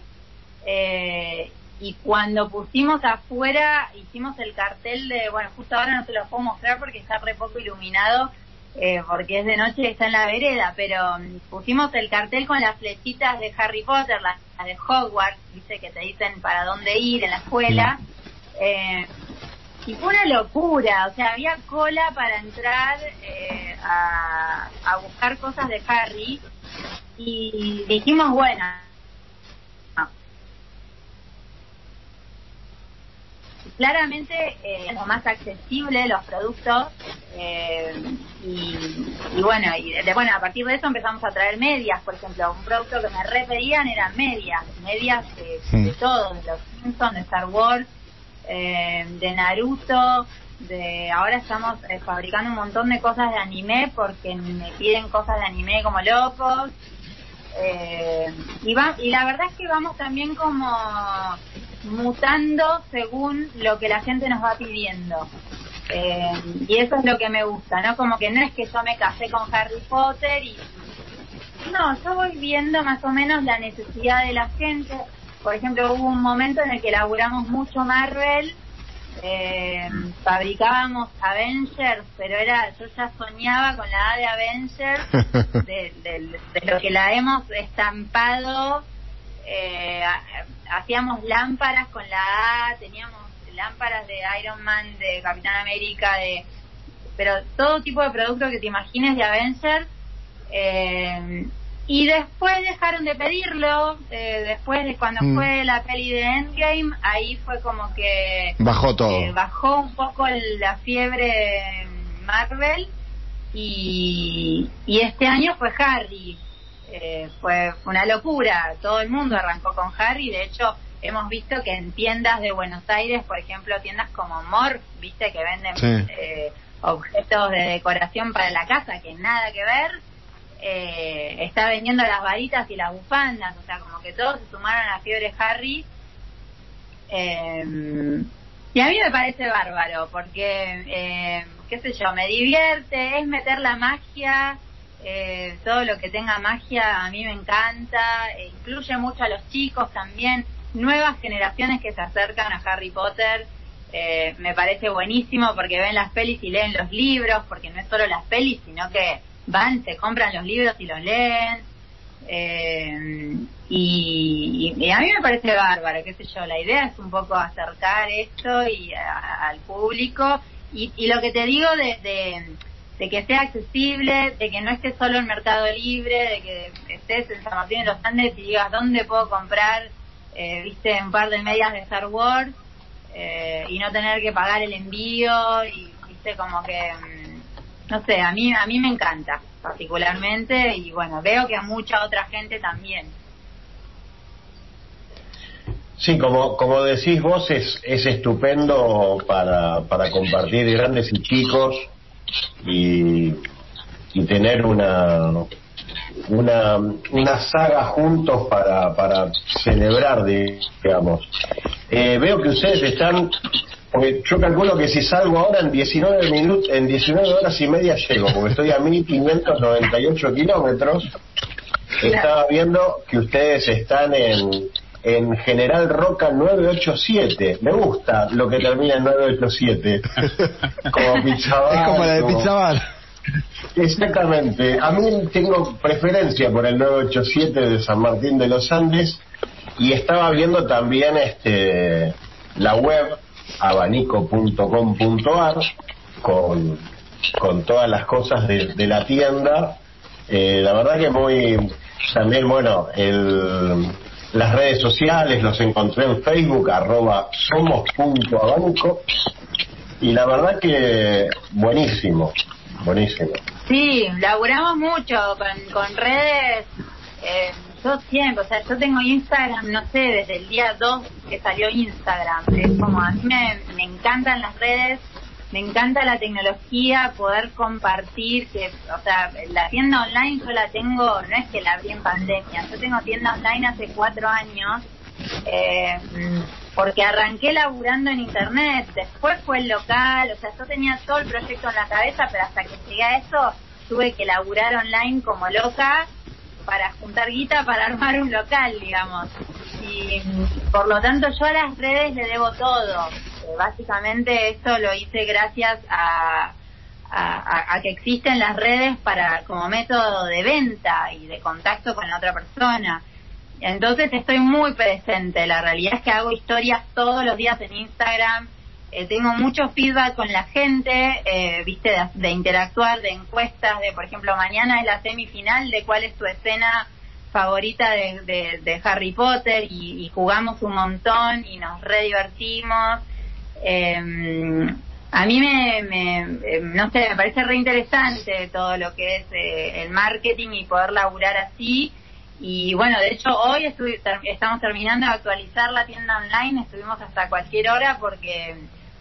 Eh, y cuando pusimos afuera, hicimos el cartel de, bueno, justo ahora no se lo puedo mostrar porque está re poco iluminado, eh, porque es de noche y está en la vereda, pero mm, pusimos el cartel con las flechitas de Harry Potter, las, de Hogwarts, dice que te dicen para dónde ir en la escuela. Eh, y fue una locura, o sea, había cola para entrar eh, a, a buscar cosas de Harry y dijimos, bueno, claramente eh, lo más accesible los productos eh, y, bueno y de, bueno a partir de eso empezamos a traer medias por ejemplo un producto que me repedían eran medias medias de, todo de los Simpsons de Star Wars eh, de Naruto de ahora estamos eh, fabricando un montón de cosas de anime porque me piden cosas de anime como locos y, va, y la verdad es que vamos también como mutando según lo que la gente nos va pidiendo. Eh, y eso es lo que me gusta, ¿no? Como que no es que yo me casé con Harry Potter y... No, yo voy viendo más o menos la necesidad de la gente. Por ejemplo, hubo un momento en el que elaboramos mucho Marvel, eh, fabricábamos Avengers, pero era yo ya soñaba con la A de Avengers, de, de lo que la hemos estampado. Eh, hacíamos lámparas con la A, teníamos lámparas de Iron Man, de Capitán América, de pero todo tipo de producto que te imagines de Avengers. Eh, y después dejaron de pedirlo, eh, después de cuando mm. fue la peli de Endgame, ahí fue como que... Bajó todo. Eh, bajó un poco la fiebre Marvel y, y este año fue Harry. Eh, fue una locura, todo el mundo arrancó con Harry, de hecho hemos visto que en tiendas de Buenos Aires, por ejemplo, tiendas como Morph, viste que venden eh, objetos de decoración para la casa que nada que ver, eh, está vendiendo las varitas y las bufandas, o sea, como que todos se sumaron a la fiebre Harry. Eh, y a mí me parece bárbaro, porque, qué sé yo, me divierte, es meter la magia, todo lo que tenga magia a mí me encanta, incluye mucho a los chicos también nuevas generaciones que se acercan a Harry Potter. Eh, me parece buenísimo porque ven las pelis y leen los libros, porque no es solo las pelis, sino que van, se compran los libros y los leen. Eh, y, a mí me parece bárbaro, qué sé yo, la idea es un poco acercar esto y al público. Y, lo que te digo de, de, que sea accesible, de que no esté solo en Mercado Libre, de que estés en San Martín de los Andes y digas dónde puedo comprar eh, viste, un par de medias de Star Wars eh, y no tener que pagar el envío y, viste, como que, mm, no sé, a mí, a mí me encanta particularmente y bueno, veo que a mucha otra gente también. Sí, como, como decís vos, es, es estupendo para, para compartir grandes y chicos y, y tener una, una, una saga juntos para, para celebrar, digamos. Eh, veo que ustedes están, porque yo calculo que si salgo ahora en 19 minutos, en 19 horas y media llego, porque estoy a 1598 kilómetros. Estaba viendo que ustedes están en, en General Roca 987. Me gusta lo que termina en 987. Como Pizzabar. Es como la de Pizzabar. Exactamente. A mí tengo preferencia por el 987 de San Martín de los Andes y estaba viendo también este la web abanico.com.ar con, con todas las cosas de, la tienda. Eh, la verdad que muy también, bueno, el, las redes sociales los encontré en Facebook, arroba somos.abanico y la verdad que buenísimo, buenísimo. Sí, laburamos mucho con, con redes. Eh, yo siempre, o sea, yo tengo Instagram, no sé, desde el día 2 que salió Instagram. Es como a mí me encantan las redes, me encanta la tecnología, poder compartir, que, o sea, la tienda online yo la tengo, no es que la abrí en pandemia, yo tengo tienda online hace cuatro años. Eh, porque arranqué laburando en internet, después fue el local, o sea, yo tenía todo el proyecto en la cabeza, pero hasta que llegué a eso tuve que laburar online como loca para juntar guita para armar un local, digamos. Y por lo tanto yo a las redes le debo todo. Básicamente esto lo hice gracias a, a, a, que existen las redes para como método de venta y de contacto con la otra persona. Entonces estoy muy presente. La realidad es que hago historias todos los días en Instagram. Eh, tengo mucho feedback con la gente, eh, viste, de, interactuar, de encuestas, de, por ejemplo, mañana es la semifinal de cuál es tu escena favorita de, Harry Potter y, jugamos un montón y nos re divertimos. Em, a mí me, me, em, no sé, me parece re interesante todo lo que es eh, el marketing y poder laburar así. Y bueno, de hecho hoy estamos terminando de actualizar la tienda online, estuvimos hasta cualquier hora porque,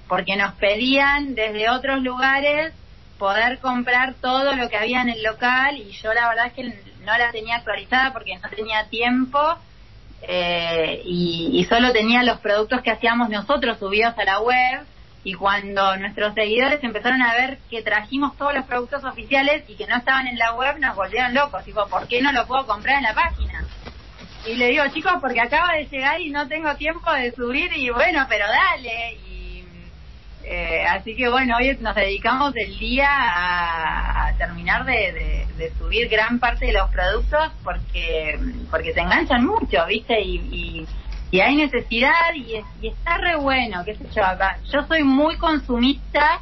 porque nos pedían desde otros lugares poder comprar todo lo que había en el local y yo la verdad es que no la tenía actualizada porque no tenía tiempo eh, y, solo tenía los productos que hacíamos nosotros subidos a la web y cuando nuestros seguidores empezaron a ver que trajimos todos los productos oficiales y que no estaban en la web, nos volvieron locos. Digo, ¿por qué no lo puedo comprar en la página? Y le digo, chicos, porque acaba de llegar y no tengo tiempo de subir y bueno, pero dale. Y eh, así que bueno, hoy nos dedicamos el día a, terminar de, subir gran parte de los productos porque porque se enganchan mucho, ¿viste? y y hay necesidad y, está re bueno, qué sé yo acá. Yo soy muy consumista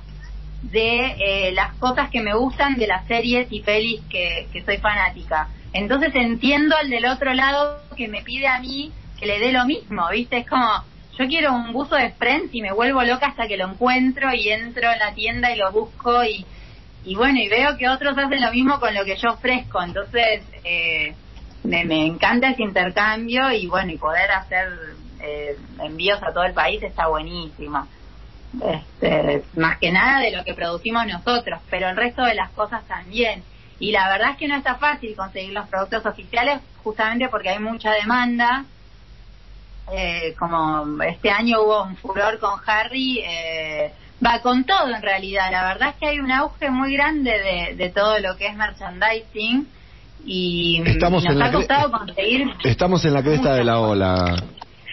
de eh, las cosas que me gustan de las series y pelis que, soy fanática. Entonces entiendo al del otro lado que me pide a mí que le dé lo mismo, ¿viste? Es como, yo quiero un buzo de Friends y me vuelvo loca hasta que lo encuentro y entro en la tienda y lo busco y, y bueno, y veo que otros hacen lo mismo con lo que yo ofrezco. Entonces, eh, me, encanta ese intercambio y bueno, y poder hacer eh, envíos a todo el país está buenísimo. Este, más que nada de lo que producimos nosotros, pero el resto de las cosas también. Y la verdad es que no está fácil conseguir los productos oficiales justamente porque hay mucha demanda. Eh, como este año hubo un furor con Harry, eh, va con todo en realidad. La verdad es que hay un auge muy grande de, de todo lo que es merchandising y estamos nos en ha costado conseguir estamos en la cresta de la ola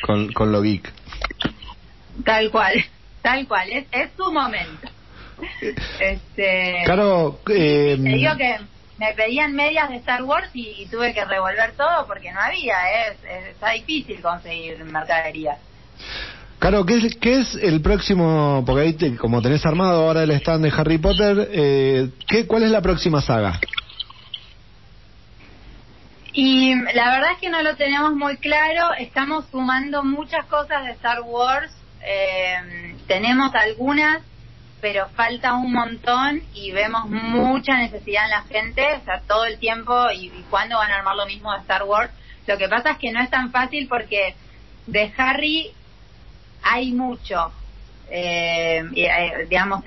con, con lo geek tal cual tal cual es, es su momento este claro eh, te digo que me pedían medias de Star Wars y, tuve que revolver todo porque no había es, está difícil conseguir mercadería Claro, ¿qué es, ¿qué es el próximo? Porque ahí, como tenés armado ahora el stand de Harry Potter, eh, ¿qué, ¿cuál es la próxima saga? Y la verdad es que no lo tenemos muy claro, estamos sumando muchas cosas de Star Wars, eh, tenemos algunas, pero falta un montón y vemos mucha necesidad en la gente, o sea, todo el tiempo y, cuándo van a armar lo mismo de Star Wars. Lo que pasa es que no es tan fácil porque de Harry hay mucho. Eh, eh digamos,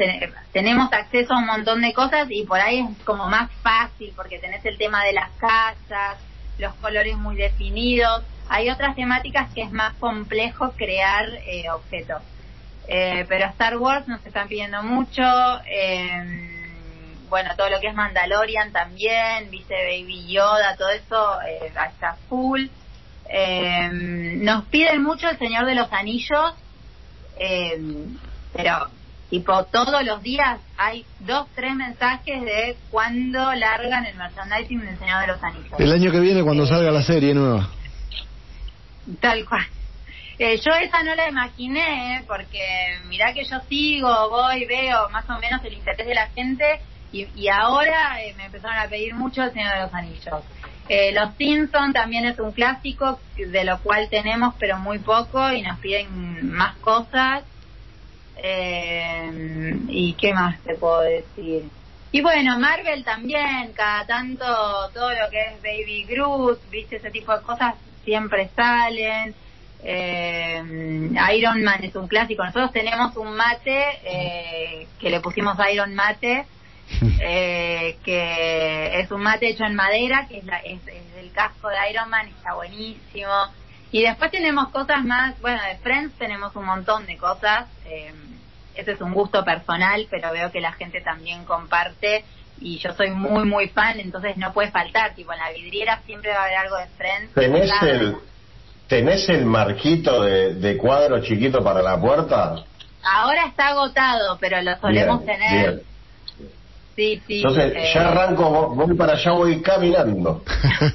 tenemos acceso a un montón de cosas y por ahí es como más fácil porque tenés el tema de las casas, los colores muy definidos. Hay otras temáticas que es más complejo crear eh, objetos. Eh, pero Star Wars nos están pidiendo mucho. Eh, bueno, todo lo que es Mandalorian también, viste Baby Yoda, todo eso eh, está full. nos piden mucho el Señor de los Anillos, pero Tipo, todos los días hay dos, tres mensajes de cuándo largan el merchandising del Señor de los Anillos. El año que viene, cuando salga la serie nueva. Tal cual. Eh, yo esa no la imaginé, porque mirá que yo sigo, voy, veo más o menos el interés de la gente, y, ahora eh, me empezaron a pedir mucho el Señor de los Anillos. Eh, los Simpsons también es un clásico, de lo cual tenemos, pero muy poco, y nos piden más cosas. Eh, ¿Y qué más te puedo decir? Y bueno, Marvel también, cada tanto todo lo que es Baby Groot, viste, ese tipo de cosas siempre salen. Eh, Iron Man es un clásico. Nosotros tenemos un mate eh, que le pusimos Iron Mate, eh, que es un mate hecho en madera, que es, la, es, es el casco de Iron Man, está buenísimo. Y después tenemos cosas más, bueno, de Friends tenemos un montón de cosas. Eh, ese es un gusto personal, pero veo que la gente también comparte y yo soy muy, muy fan, entonces no puede faltar. Tipo, en la vidriera siempre va a haber algo de Friends. ¿Tenés, el, ¿tenés el marquito de, cuadro chiquito para la puerta? Ahora está agotado, pero lo solemos tener. Sí, sí. Entonces, eh, ya arranco, voy para allá, voy caminando.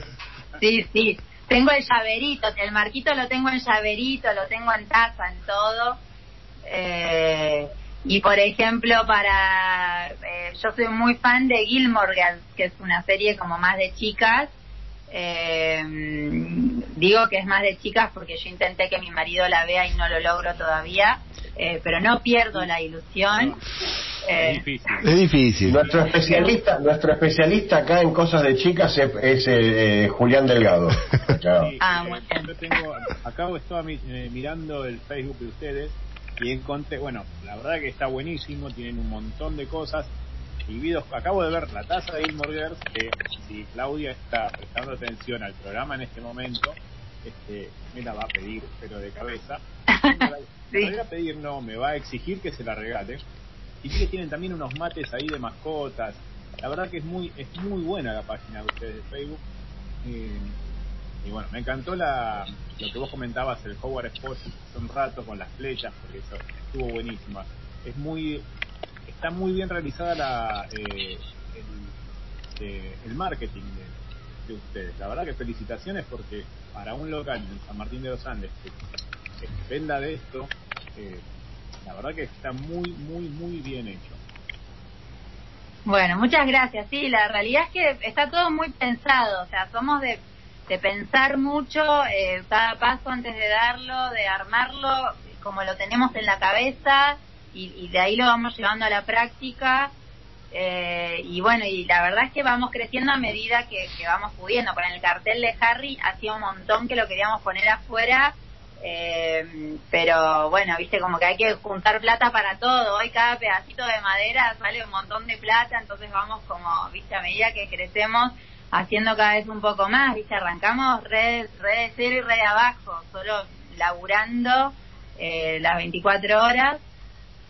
sí, sí. Tengo el llaverito, el marquito lo tengo en llaverito, lo tengo en taza, en todo. Eh, y por ejemplo, para. Eh, yo soy muy fan de Gilmore Girls, que es una serie como más de chicas. Eh, digo que es más de chicas porque yo intenté que mi marido la vea y no lo logro todavía, eh, pero no pierdo la ilusión. Eh, es difícil. Nuestro especialista, nuestro especialista acá en cosas de chicas es, eh, Julián Delgado. ah. Yo tengo, acabo estaba mirando el Facebook de ustedes y encontré, bueno, la verdad que está buenísimo, tienen un montón de cosas. Y acabo de ver la taza de Gilmore que si Claudia está prestando atención al programa en este momento, este, me la va a pedir, pero de cabeza. Me va a pedir, no, me va a exigir que se la regale. Y sí que tienen también unos mates ahí de mascotas. La verdad que es muy es muy buena la página de ustedes de Facebook. Eh, y bueno, me encantó la, lo que vos comentabas, el Howard Sport un rato con las flechas, porque eso estuvo buenísima. Es muy, está muy bien realizada la, eh, el, eh, marketing de, ustedes. La verdad que felicitaciones porque para un local en San Martín de los Andes que, venda de esto, eh, la verdad que está muy, muy, muy bien hecho. Bueno, muchas gracias. Sí, la realidad es que está todo muy pensado. O sea, somos de de pensar mucho eh, cada paso antes de darlo, de armarlo como lo tenemos en la cabeza y, de ahí lo vamos llevando a la práctica. Eh, y bueno, y la verdad es que vamos creciendo a medida que, vamos pudiendo. Con el cartel de Harry hacía un montón que lo queríamos poner afuera, eh, pero bueno, viste, como que hay que juntar plata para todo. Hoy cada pedacito de madera sale un montón de plata, entonces vamos como, viste, a medida que crecemos haciendo cada vez un poco más, ¿viste? Arrancamos red, red de cero y red de abajo, solo laburando eh, las 24 horas.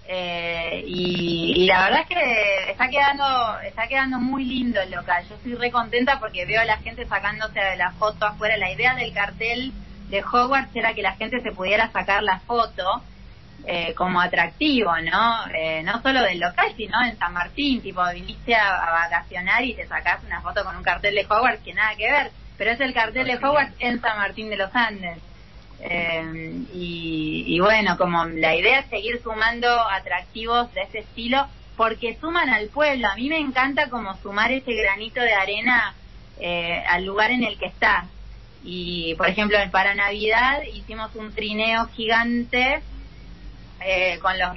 Eh, y, la verdad es que está quedando está quedando muy lindo el local. Yo estoy re contenta porque veo a la gente sacándose la foto afuera. La idea del cartel de Hogwarts era que la gente se pudiera sacar la foto eh, como atractivo, ¿no? Eh, no solo del local, sino en San Martín, tipo, viniste a, vacacionar y te sacás una foto con un cartel de Hogwarts que nada que ver, pero es el cartel de Hogwarts en San Martín de los Andes. Eh, y, bueno, como la idea es seguir sumando atractivos de ese estilo, porque suman al pueblo. A mí me encanta como sumar ese granito de arena al lugar en el que está. Y, por ejemplo, para Navidad hicimos un trineo gigante eh, con los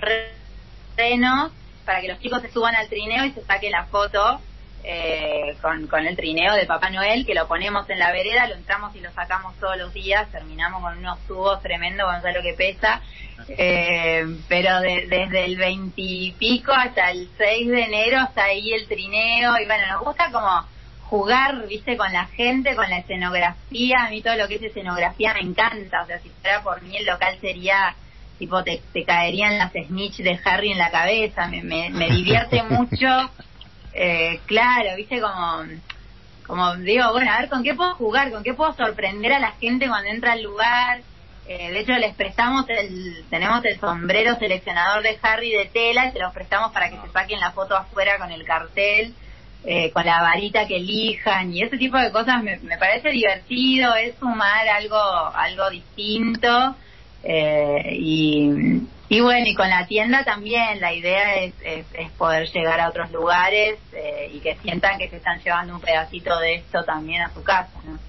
renos para que los chicos se suban al trineo y se saquen la foto eh, con, con el trineo de Papá Noel, que lo ponemos en la vereda, lo entramos y lo sacamos todos los días, terminamos con unos tubos tremendos, con lo que pesa, eh, pero desde el veintipico hasta el 6 de enero está ahí el trineo, y bueno, nos gusta como jugar, viste, con la gente, con la escenografía, a mí todo lo que es escenografía me encanta, o sea, si fuera por mí el local sería tipo te, te caerían las snitch de Harry en la cabeza, me, me, divierte mucho, eh, claro, viste como, como digo, bueno, a ver con qué puedo jugar, con qué puedo sorprender a la gente cuando entra al lugar, eh, de hecho les prestamos el, tenemos el sombrero seleccionador de Harry de tela y se los prestamos para que se saquen la foto afuera con el cartel. Eh, con la varita que elijan y ese tipo de cosas me, me parece divertido, es sumar algo, algo distinto eh, y, y bueno, y con la tienda también la idea es, es, poder llegar a otros lugares eh, y que sientan que se están llevando un pedacito de esto también a su casa. ¿no?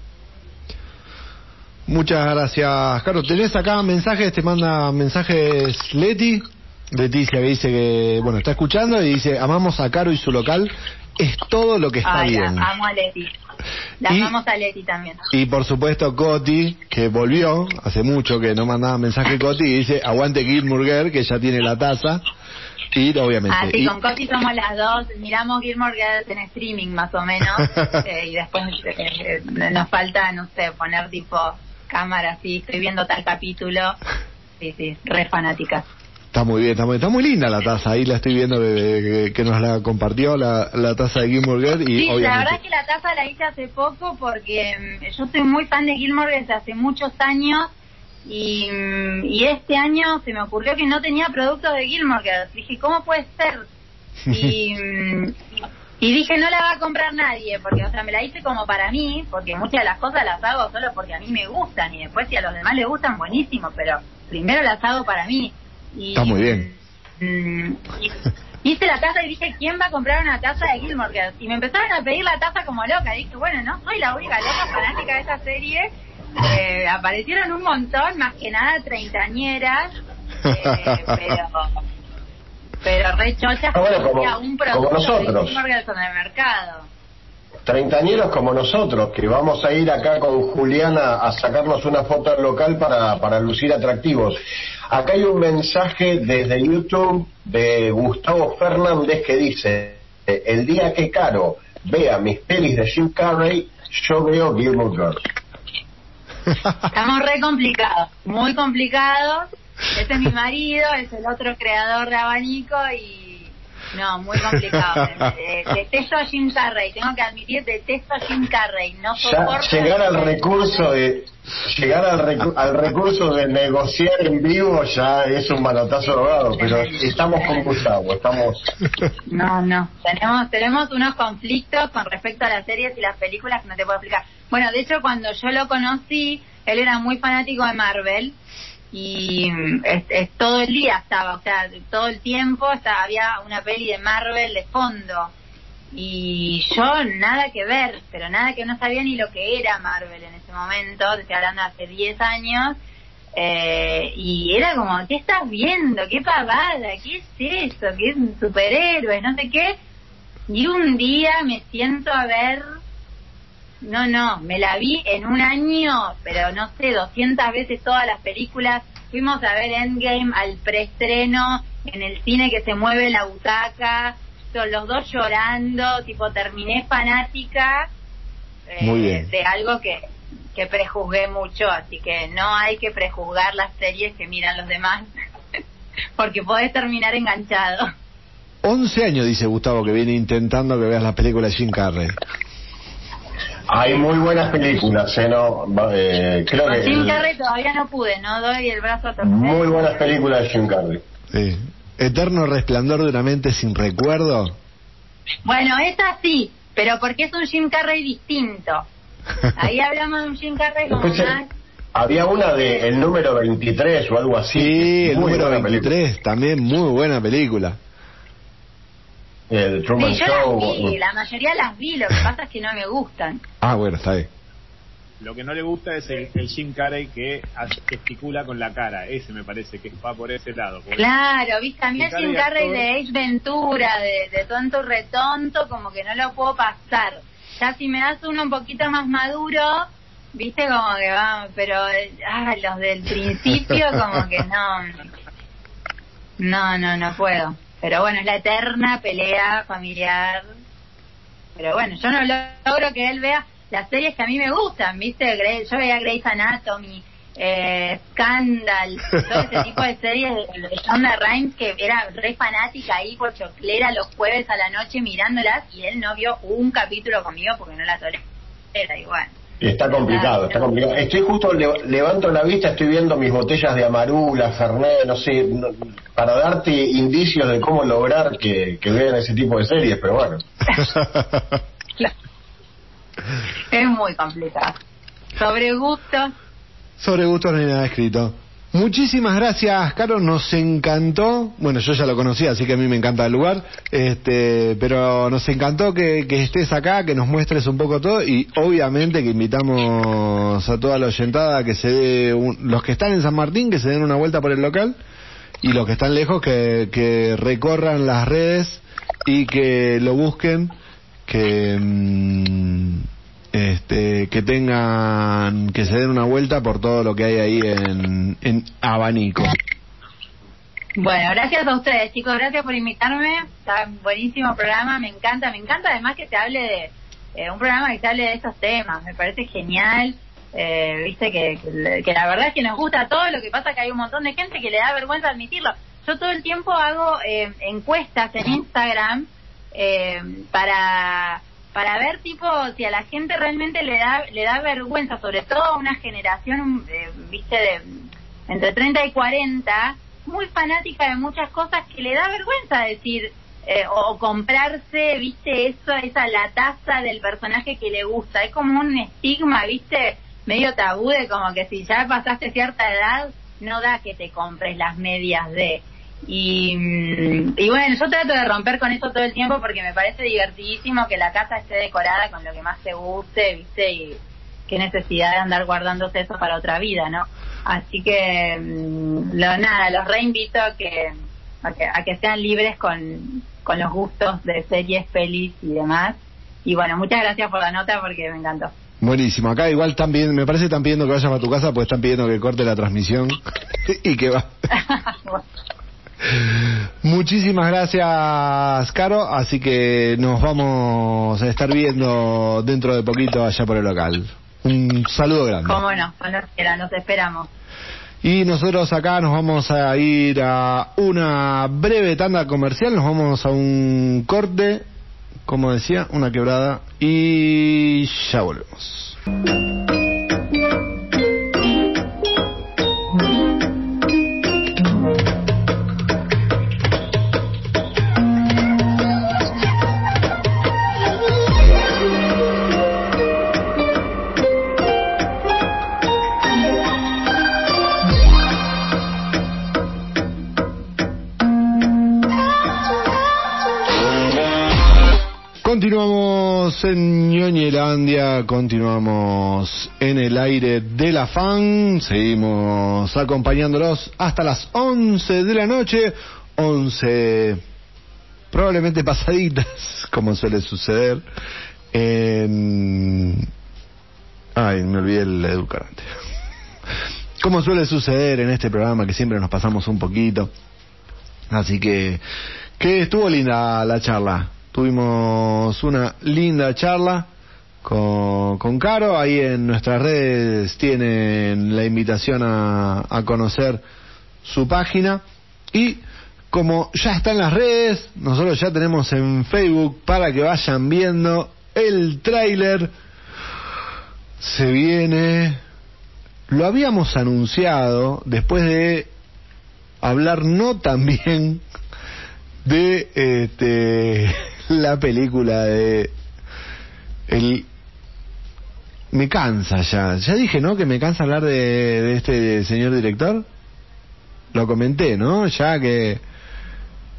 Muchas gracias, Carlos. ¿Tenés acá mensajes? Te manda mensajes Leti. Leticia que dice que, bueno, está escuchando y dice, amamos a Caro y su local, es todo lo que está bien. Amo a Leti. La y, amamos a Leti también. Y por supuesto Coti, que volvió, hace mucho que no mandaba mensaje Coti, y dice, aguante Gilmurger, que ya tiene la taza. Y obviamente. Ah, sí, con Coti somos las dos. Miramos Gilmore Girls en streaming más o menos. Eh, y después eh, nos falta, no sé, poner tipo cámara así. Estoy viendo tal capítulo. Sí, sí, re fanática. Está muy bien, está muy, está muy linda la taza. Ahí la estoy viendo que, nos la compartió la, la taza de Gilmore Y sí, la verdad es que la taza la hice hace poco porque mm, yo soy muy fan de Gilmore desde hace muchos años. Y, mm, y este año se me ocurrió que no tenía productos de Gilmore Dije, ¿cómo puede ser? Y, mm, y dije, no la va a comprar nadie, porque, o sea, me la hice como para mí, porque muchas de las cosas las hago solo porque a mí me gustan, y después si a los demás les gustan, buenísimo, pero primero las hago para mí. Está muy bien. Mm, hice la taza y dije, ¿quién va a comprar una taza de Gilmore Girls? Y me empezaron a pedir la taza como loca. dije, bueno, no soy la única loca fanática de esa serie. Eh, aparecieron un montón, más que nada treintañeras, eh, pero pero re chochas ah, un producto de Gilmore Girls en el mercado treintañeros como nosotros, que vamos a ir acá con Juliana a sacarnos una foto al local para, para lucir atractivos. Acá hay un mensaje desde YouTube de Gustavo Fernández que dice, el día que Caro vea mis pelis de Jim Carrey, yo veo Gilmore Girls. Estamos re complicados, muy complicados. Este es mi marido, es el otro creador de abanico y no, muy complicado. detesto a Jim Carrey, tengo que admitir, detesto a Jim Carrey. No soporto. llegar al recurso de llegar al, al recurso de negociar en vivo ya es un manotazo logrado, pero estamos con Gustavo, estamos. No, no, tenemos tenemos unos conflictos con respecto a las series y las películas que no te puedo explicar. Bueno, de hecho cuando yo lo conocí, él era muy fanático de Marvel y es, todo el día estaba, o sea, todo el tiempo estaba, había una peli de Marvel de fondo y yo nada que ver, pero nada que no sabía ni lo que era Marvel en ese momento, estoy hablando hace 10 años, eh, y era como, ¿qué estás viendo? ¿Qué pavada? ¿Qué es eso? ¿Qué es un superhéroe? No sé qué. Y un día me siento a ver, no, no, me la vi en un año, pero no sé, 200 veces todas las películas. Fuimos a ver Endgame al preestreno en el cine que se mueve la butaca, los dos llorando, tipo terminé fanática eh, de algo que, que prejuzgué mucho, así que no hay que prejuzgar las series que miran los demás, porque podés terminar enganchado. 11 años, dice Gustavo, que viene intentando que veas las películas de Jim Carrey. Hay muy buenas películas, ¿eh? No, eh, creo que Jim Carrey todavía no pude, no doy el brazo a torcer. Muy buenas películas de Jim Carrey. Sí. Eterno resplandor de una mente sin recuerdo. Bueno, esa sí, pero porque es un Jim Carrey distinto. Ahí hablamos de un Jim Carrey como más... Había una de el número 23 o algo así. Sí, el número 23, también muy buena película. El Truman sí, yo Show. Las vi, la mayoría las vi, lo que pasa es que no me gustan. Ah, bueno, está bien. Lo que no le gusta es el, Jim Carrey que gesticula con la cara. Ese me parece que va por ese lado. Claro, viste, a mí el Jim Carrey de Ace Ventura, de, de tonto retonto, como que no lo puedo pasar. Ya si me das uno un poquito más maduro, viste, como que va, pero ah, los del principio, como que no. No, no, no puedo. Pero bueno, es la eterna pelea familiar. Pero bueno, yo no logro que él vea las series que a mí me gustan, ¿viste? Yo veía Grey's Anatomy, eh, Scandal, todo ese tipo de series de Shonda Rhimes que era re fanática ahí por choclera los jueves a la noche mirándolas y él no vio un capítulo conmigo porque no la tolera igual. Está complicado, está complicado. Estoy justo, levanto la vista, estoy viendo mis botellas de Amarula, Fernet, no sé, para darte indicios de cómo lograr que, que vean ese tipo de series, pero bueno. Es muy complicado. Sobre gustos. Sobre gustos no hay nada escrito. Muchísimas gracias, Caro, nos encantó, bueno, yo ya lo conocía, así que a mí me encanta el lugar, este, pero nos encantó que, estés acá, que nos muestres un poco todo. Y obviamente que invitamos a toda la oyentada que se dé, los que están en San Martín, que se den una vuelta por el local. Y los que están lejos, que, que recorran las redes y que lo busquen, que... Mm, este, que tengan, que se den una vuelta por todo lo que hay ahí en, en Abanico. Bueno, gracias a ustedes, chicos, gracias por invitarme. Está buenísimo programa, me encanta, me encanta además que se hable de eh, un programa que se hable de estos temas, me parece genial. Eh, viste que, que, la verdad es que nos gusta todo, lo que pasa que hay un montón de gente que le da vergüenza admitirlo. Yo todo el tiempo hago eh, encuestas en Instagram para para ver tipo si a la gente realmente le da le da vergüenza, sobre todo a una generación, eh, viste, de entre 30 y 40, muy fanática de muchas cosas que le da vergüenza decir eh, o comprarse, viste, eso, esa la taza del personaje que le gusta. Es como un estigma, viste, medio tabú de como que si ya pasaste cierta edad, no da que te compres las medias de y, mm, y bueno, yo trato de romper con eso todo el tiempo porque me parece divertidísimo que la casa esté decorada con lo que más te guste, ¿viste? Y qué necesidad de andar guardándose eso para otra vida, ¿no? Así que, mm, lo, nada, los reinvito a que, a que, a que sean libres con, con los gustos de series, pelis y demás. Y bueno, muchas gracias por la nota porque me encantó. Buenísimo. Acá igual también, me parece están pidiendo que vayas a tu casa, pues están pidiendo que corte la transmisión y que va. Muchísimas gracias, Caro. Así que nos vamos a estar viendo dentro de poquito allá por el local. Un saludo grande. Cómo no, cuando quiera, nos esperamos. Y nosotros acá nos vamos a ir a una breve tanda comercial, nos vamos a un corte, como decía, una quebrada y ya volvemos. Continuamos en Ñoñelandia, continuamos en el aire de la fan, seguimos acompañándolos hasta las 11 de la noche, 11 probablemente pasaditas, como suele suceder en... Ay, me olvidé el educarante. Como suele suceder en este programa que siempre nos pasamos un poquito. Así que, que estuvo linda la charla. Tuvimos una linda charla con, con Caro. Ahí en nuestras redes tienen la invitación a, a conocer su página. Y como ya está en las redes, nosotros ya tenemos en Facebook para que vayan viendo el tráiler. Se viene. Lo habíamos anunciado después de hablar no tan bien de este la película de el me cansa ya. Ya dije no que me cansa hablar de, de este señor director. Lo comenté no ya que,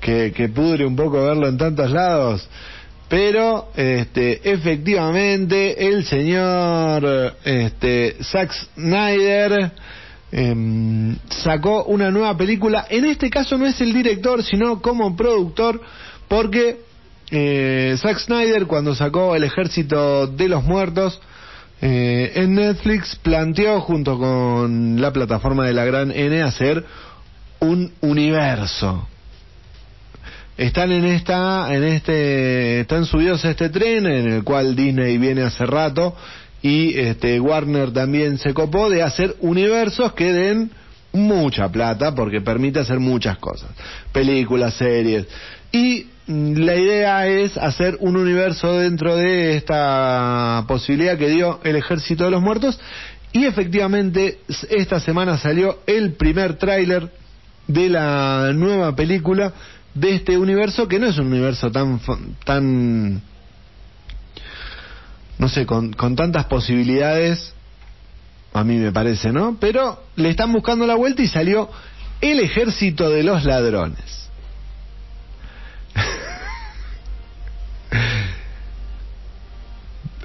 que que pudre un poco verlo en tantos lados. Pero este efectivamente el señor este Zack Snyder eh, sacó una nueva película. En este caso no es el director sino como productor porque eh, Zack Snyder cuando sacó El Ejército de los Muertos eh, en Netflix planteó junto con la plataforma de la Gran N hacer un universo. Están en esta, en este, están subidos a este tren en el cual Disney viene hace rato y este Warner también se copó de hacer universos que den mucha plata porque permite hacer muchas cosas, películas, series y la idea es hacer un universo dentro de esta posibilidad que dio el Ejército de los Muertos. Y efectivamente esta semana salió el primer tráiler de la nueva película de este universo que no es un universo tan tan no sé con, con tantas posibilidades a mí me parece no pero le están buscando la vuelta y salió el ejército de los ladrones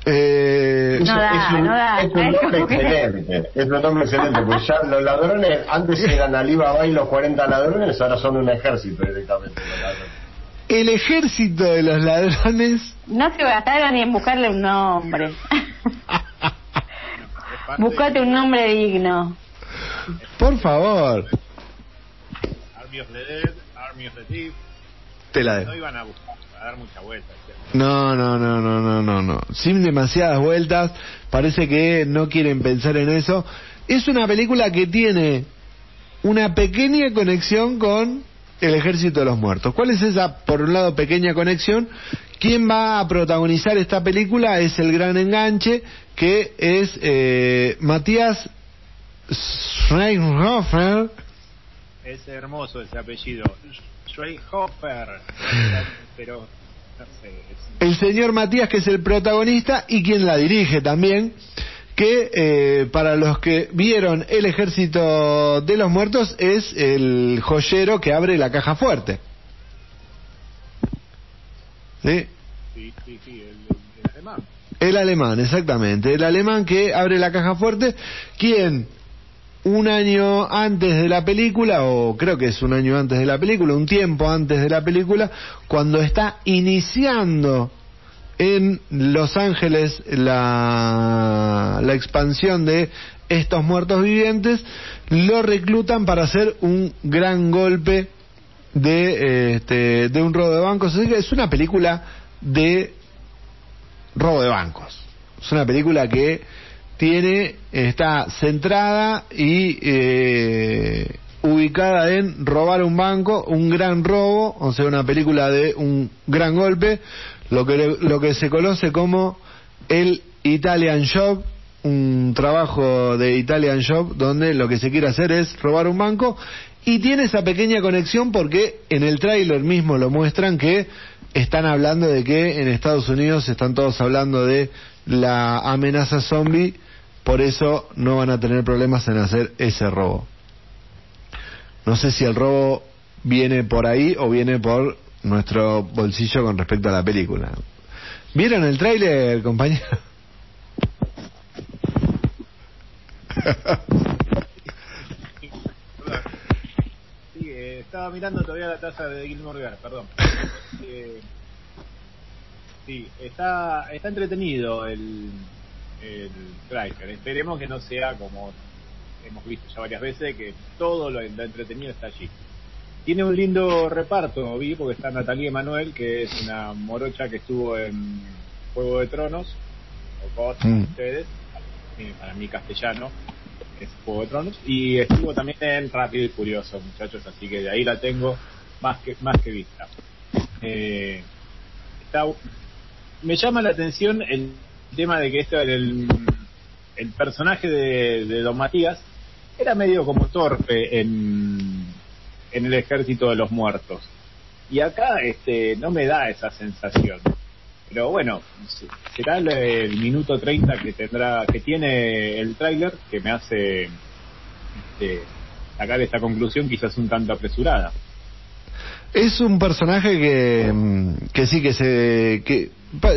Eh, no da, es un, no da. Es un nombre excelente, es un nombre excelente, pues ya los ladrones antes eran Alibaba y los 40 ladrones, ahora son un ejército directamente. El ejército de los ladrones. No se gastaron ni en buscarle un nombre. Buscate un nombre digno. Por favor. Army of the Dead, Army of the Thief. Te la No iban a, buscar, a dar mucha vuelta. No, no, no, no, no, no, no. Sin demasiadas vueltas, parece que no quieren pensar en eso. Es una película que tiene una pequeña conexión con el Ejército de los Muertos. ¿Cuál es esa, por un lado, pequeña conexión? ¿Quién va a protagonizar esta película? Es el gran enganche, que es eh, Matías Schreihhofer. Es hermoso ese apellido. Schreihhofer. Pero el señor Matías, que es el protagonista y quien la dirige también, que eh, para los que vieron El Ejército de los Muertos es el joyero que abre la caja fuerte. ¿Sí? Sí, sí, sí, el, el alemán. El alemán, exactamente. El alemán que abre la caja fuerte, quien un año antes de la película, o creo que es un año antes de la película, un tiempo antes de la película, cuando está iniciando en Los Ángeles la, la expansión de estos muertos vivientes, lo reclutan para hacer un gran golpe de, este, de un robo de bancos. Así que es una película de robo de bancos. Es una película que tiene está centrada y eh, ubicada en robar un banco, un gran robo, o sea, una película de un gran golpe, lo que lo que se conoce como el Italian Job, un trabajo de Italian Job donde lo que se quiere hacer es robar un banco y tiene esa pequeña conexión porque en el tráiler mismo lo muestran que están hablando de que en Estados Unidos están todos hablando de la amenaza zombie, por eso no van a tener problemas en hacer ese robo. No sé si el robo viene por ahí o viene por nuestro bolsillo con respecto a la película. ¿Vieron el tráiler, compañero? Sí, eh, estaba mirando todavía la taza de Gilmore Girls, perdón. Eh, sí, está, está entretenido el, el trailer. Esperemos que no sea como hemos visto ya varias veces, que todo lo, entretenido está allí. Tiene un lindo reparto, vi, porque está Natalia Emanuel, que es una morocha que estuvo en Juego de Tronos, o con mm. ustedes, para mí castellano, es Juego de Tronos, y estuvo también en Rápido y Furioso, muchachos, así que de ahí la tengo más que, más que vista. Eh, está, me llama la atención el tema de que esto el, el personaje de, Don Matías era medio como torpe en, en el ejército de los muertos. Y acá este no me da esa sensación. Pero bueno, será el, minuto 30 que tendrá que tiene el tráiler que me hace este, sacar esta conclusión quizás un tanto apresurada. Es un personaje que, que sí que se que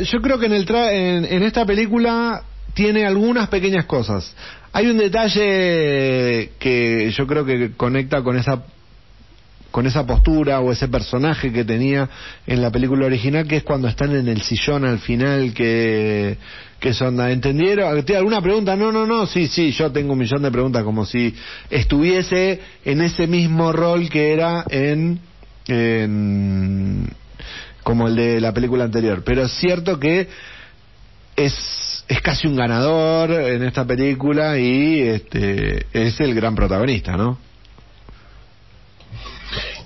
yo creo que en el en, en esta película tiene algunas pequeñas cosas. Hay un detalle que yo creo que conecta con esa con esa postura o ese personaje que tenía en la película original, que es cuando están en el sillón al final, que, que son, ¿entendieron? ¿Tiene alguna pregunta? No, no, no, sí, sí, yo tengo un millón de preguntas, como si estuviese en ese mismo rol que era en, en como el de la película anterior. Pero es cierto que es, es casi un ganador en esta película y este, es el gran protagonista, ¿no?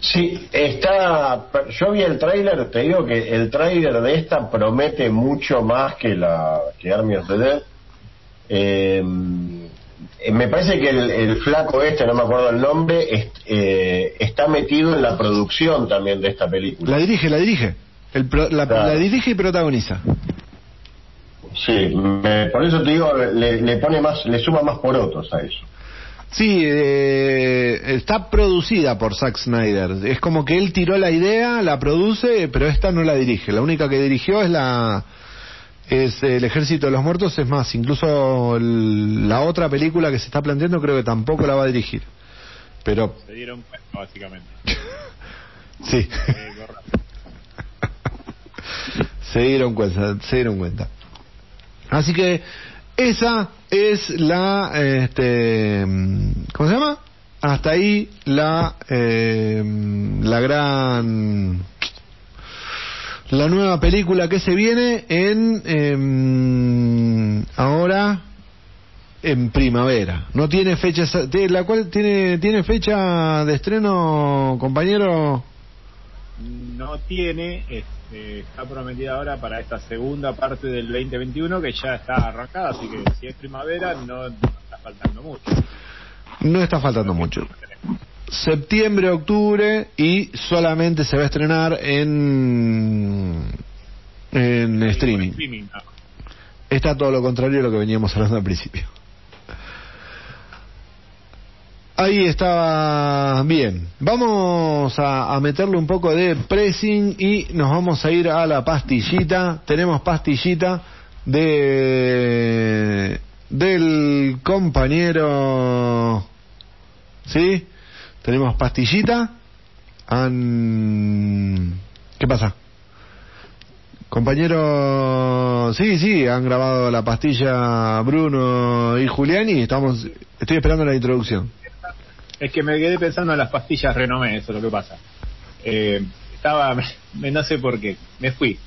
Sí, está. Yo vi el tráiler, te digo que el tráiler de esta promete mucho más que la que Army of the Dead. Eh, me parece que el, flaco este, no me acuerdo el nombre, eh, está metido en la producción también de esta película. La dirige, la dirige. El la dirige y protagoniza. Sí, por eso te digo, le, pone más, le suma más porotos a eso. Sí, eh, está producida por Zack Snyder. Es como que él tiró la idea, la produce, pero esta no la dirige. La única que dirigió es la es el Ejército de los Muertos. Es más, incluso la otra película que se está planteando creo que tampoco la va a dirigir. Pero se dieron cuenta, básicamente. sí. Se dieron cuenta, se dieron cuenta. Así que esa es la, este, ¿cómo se llama? Hasta ahí la, eh, la gran, la nueva película que se viene en, em, ahora en primavera. No tiene fecha, la cual tiene, tiene fecha de estreno, compañero. No tiene, eh, está prometida ahora para esta segunda parte del 2021 que ya está arrancada, así que si es primavera no, está faltando mucho. No está faltando mucho. Septiembre, octubre y solamente se va a estrenar en en streaming. Está todo lo contrario a lo que veníamos hablando al principio. Ahí estaba bien. Vamos a, meterle un poco de pressing y nos vamos a ir a la pastillita. Tenemos pastillita de del compañero. ¿Sí? Tenemos pastillita. ¿Qué pasa? Compañero, sí, sí, han grabado la pastilla Bruno y Julián y estamos, estoy esperando la introducción. Es que me quedé pensando en las pastillas Renomé, eso es lo que pasa. Eh, estaba, me, no sé por qué, me fui.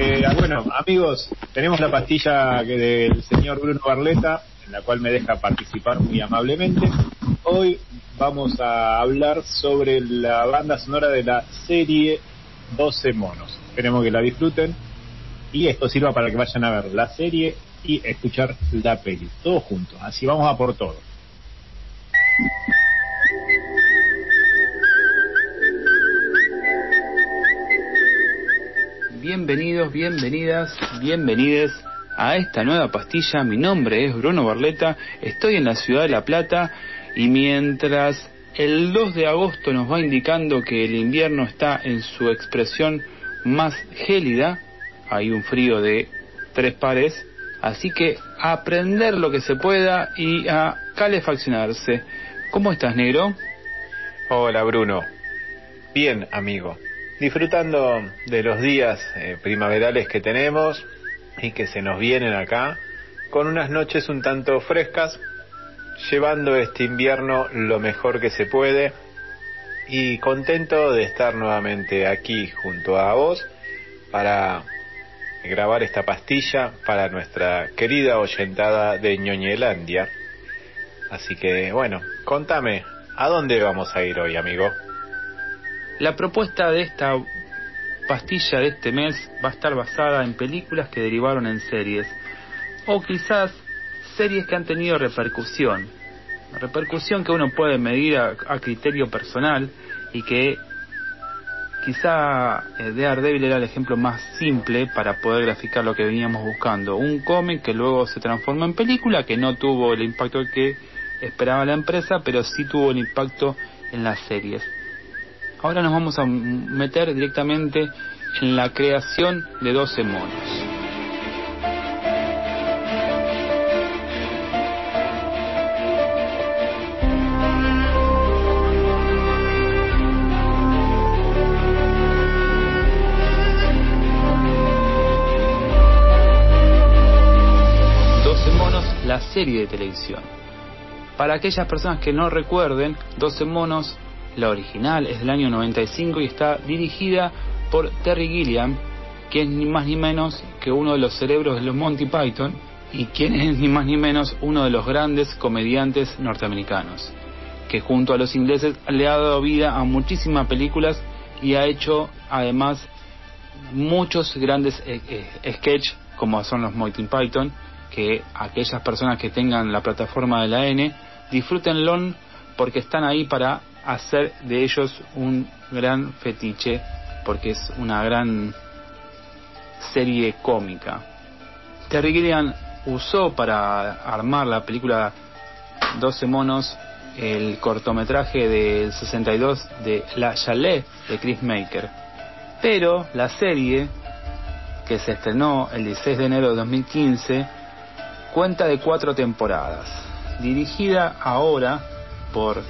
Eh, bueno, amigos, tenemos la pastilla del señor Bruno Barleta, en la cual me deja participar muy amablemente. Hoy vamos a hablar sobre la banda sonora de la serie 12 monos. Esperemos que la disfruten y esto sirva para que vayan a ver la serie y escuchar la peli, todos juntos. Así vamos a por todo. Bienvenidos, bienvenidas, bienvenides a esta nueva pastilla. Mi nombre es Bruno Barleta, estoy en la ciudad de La Plata y mientras el 2 de agosto nos va indicando que el invierno está en su expresión más gélida, hay un frío de tres pares, así que a aprender lo que se pueda y a calefaccionarse. ¿Cómo estás, negro? Hola, Bruno. Bien, amigo. Disfrutando de los días eh, primaverales que tenemos y que se nos vienen acá, con unas noches un tanto frescas, llevando este invierno lo mejor que se puede y contento de estar nuevamente aquí junto a vos para grabar esta pastilla para nuestra querida oyentada de ñoñelandia. Así que bueno, contame, ¿a dónde vamos a ir hoy, amigo? La propuesta de esta pastilla de este mes va a estar basada en películas que derivaron en series, o quizás series que han tenido repercusión, repercusión que uno puede medir a, criterio personal y que quizá eh, Daredevil era el ejemplo más simple para poder graficar lo que veníamos buscando. Un cómic que luego se transformó en película, que no tuvo el impacto que esperaba la empresa, pero sí tuvo el impacto en las series. Ahora nos vamos a meter directamente en la creación de 12 monos. 12 monos, la serie de televisión. Para aquellas personas que no recuerden, 12 monos la original es del año 95 y está dirigida por Terry Gilliam, que es ni más ni menos que uno de los cerebros de los Monty Python y quien es ni más ni menos uno de los grandes comediantes norteamericanos, que junto a los ingleses le ha dado vida a muchísimas películas y ha hecho además muchos grandes eh, eh, sketches como son los Monty Python, que aquellas personas que tengan la plataforma de la N disfrútenlo porque están ahí para hacer de ellos un gran fetiche porque es una gran serie cómica. Terry Gilliam usó para armar la película 12 monos el cortometraje del 62 de La Chalet de Chris Maker. Pero la serie, que se estrenó el 16 de enero de 2015, cuenta de cuatro temporadas, dirigida ahora por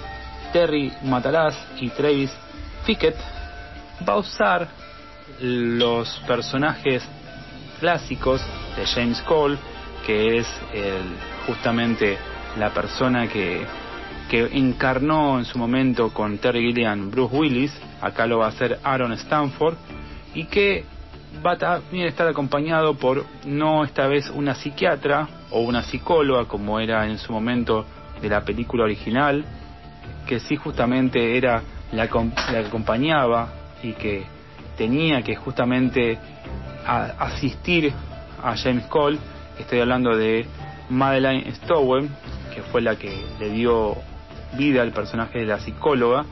Terry Matalas y Travis Fickett, va a usar los personajes clásicos de James Cole, que es justamente la persona que, que encarnó en su momento con Terry Gilliam Bruce Willis, acá lo va a hacer Aaron Stanford, y que va a también estar acompañado por no esta vez una psiquiatra o una psicóloga como era en su momento de la película original, que sí justamente era la, que acompañaba y que tenía que justamente asistir a James Cole, estoy hablando de Madeleine Stowe, que fue la que le dio vida al personaje de la psicóloga,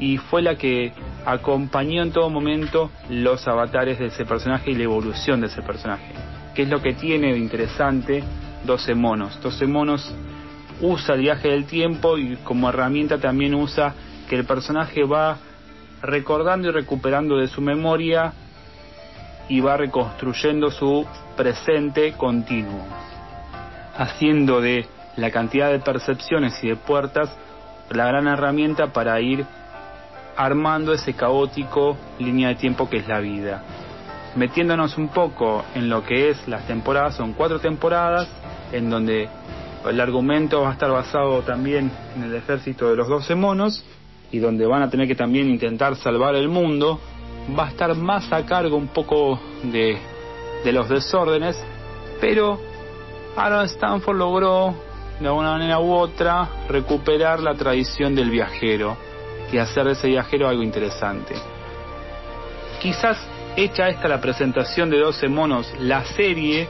y fue la que acompañó en todo momento los avatares de ese personaje y la evolución de ese personaje. ¿Qué es lo que tiene de interesante 12 monos? 12 monos usa el viaje del tiempo y como herramienta también usa que el personaje va recordando y recuperando de su memoria y va reconstruyendo su presente continuo, haciendo de la cantidad de percepciones y de puertas la gran herramienta para ir armando ese caótico línea de tiempo que es la vida. Metiéndonos un poco en lo que es las temporadas, son cuatro temporadas en donde el argumento va a estar basado también en el ejército de los 12 monos y donde van a tener que también intentar salvar el mundo va a estar más a cargo un poco de, de los desórdenes, pero Aaron Stanford logró de alguna manera u otra recuperar la tradición del viajero y hacer de ese viajero algo interesante. Quizás hecha esta la presentación de 12 monos, la serie,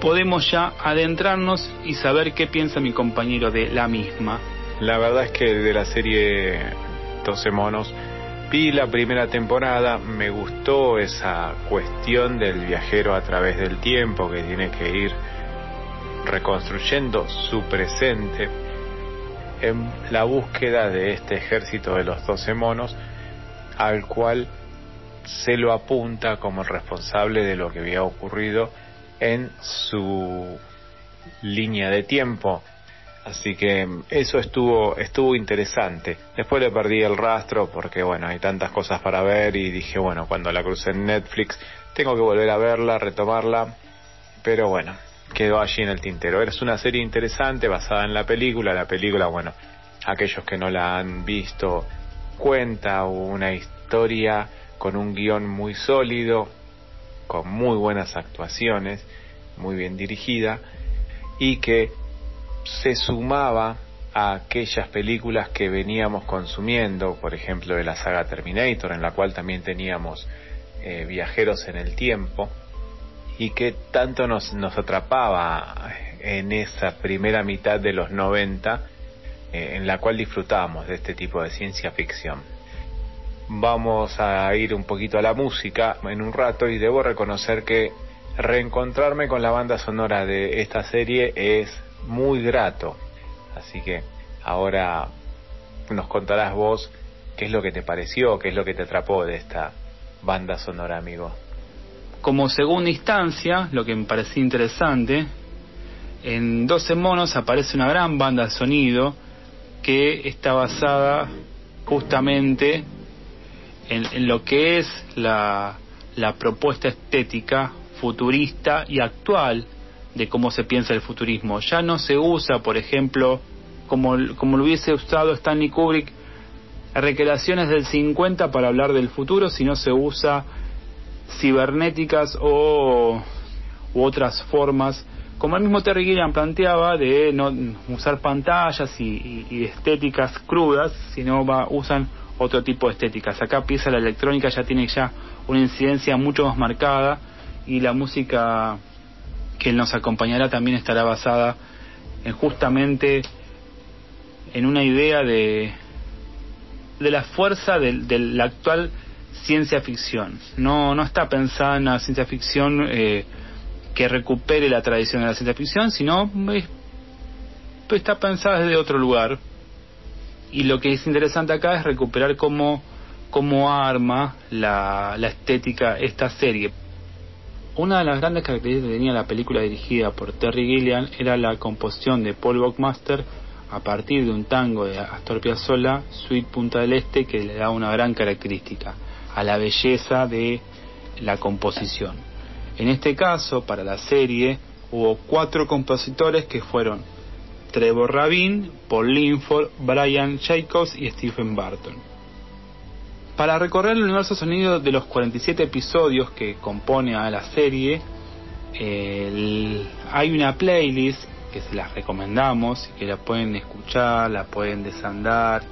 podemos ya adentrarnos y saber qué piensa mi compañero de la misma. La verdad es que de la serie 12 monos vi la primera temporada, me gustó esa cuestión del viajero a través del tiempo que tiene que ir reconstruyendo su presente en la búsqueda de este ejército de los doce monos al cual se lo apunta como responsable de lo que había ocurrido en su línea de tiempo. Así que eso estuvo, estuvo interesante. Después le perdí el rastro porque bueno, hay tantas cosas para ver y dije, bueno, cuando la crucé en Netflix, tengo que volver a verla, retomarla. Pero bueno, quedó allí en el tintero. Es una serie interesante basada en la película. La película, bueno, aquellos que no la han visto, cuenta una historia con un guion muy sólido, con muy buenas actuaciones, muy bien dirigida y que se sumaba a aquellas películas que veníamos consumiendo, por ejemplo de la saga Terminator, en la cual también teníamos eh, viajeros en el tiempo, y que tanto nos, nos atrapaba en esa primera mitad de los 90, eh, en la cual disfrutábamos de este tipo de ciencia ficción. Vamos a ir un poquito a la música en un rato y debo reconocer que reencontrarme con la banda sonora de esta serie es muy grato. Así que ahora nos contarás vos qué es lo que te pareció, qué es lo que te atrapó de esta banda sonora, amigo. Como segunda instancia, lo que me parecía interesante, en 12 monos aparece una gran banda de sonido que está basada justamente en, lo que es la, la propuesta estética futurista y actual de cómo se piensa el futurismo. Ya no se usa, por ejemplo, como, como lo hubiese usado Stanley Kubrick, recreaciones del 50 para hablar del futuro, sino se usa cibernéticas o u otras formas, como el mismo Terry Gilliam planteaba, de no usar pantallas y, estéticas crudas, sino va, usan otro tipo de estéticas. Acá pieza la electrónica ya tiene ya una incidencia mucho más marcada y la música que nos acompañará también estará basada en justamente en una idea de de la fuerza de la actual ciencia ficción. No, no está pensada en una ciencia ficción eh, que recupere la tradición de la ciencia ficción, sino está pensada desde otro lugar. Y lo que es interesante acá es recuperar como, como arma la, la estética esta serie. Una de las grandes características que tenía la película dirigida por Terry Gilliam era la composición de Paul Buckmaster a partir de un tango de Astor Piazzolla, Sweet Punta del Este, que le da una gran característica a la belleza de la composición. En este caso, para la serie, hubo cuatro compositores que fueron Trevor Rabin, Paul Linford, Brian Jacobs y Stephen Barton. Para recorrer el universo sonido de los 47 episodios que compone a la serie, hay una playlist que se las recomendamos y que la pueden escuchar, la pueden desandar,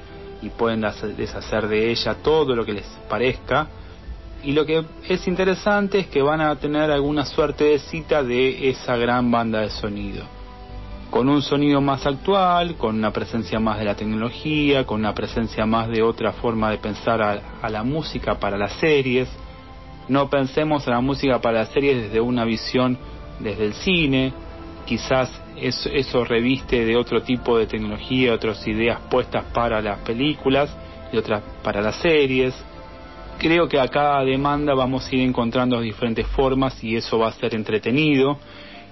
y pueden deshacer de ella todo lo que les parezca. Y lo que es interesante es que van a tener alguna suerte de cita de esa gran banda de sonido. Con un sonido más actual, con una presencia más de la tecnología, con una presencia más de otra forma de pensar a, la música para las series. No pensemos a la música para las series desde una visión desde el cine, quizás eso, reviste de otro tipo de tecnología, otras ideas puestas para las películas y otras para las series. Creo que a cada demanda vamos a ir encontrando diferentes formas y eso va a ser entretenido.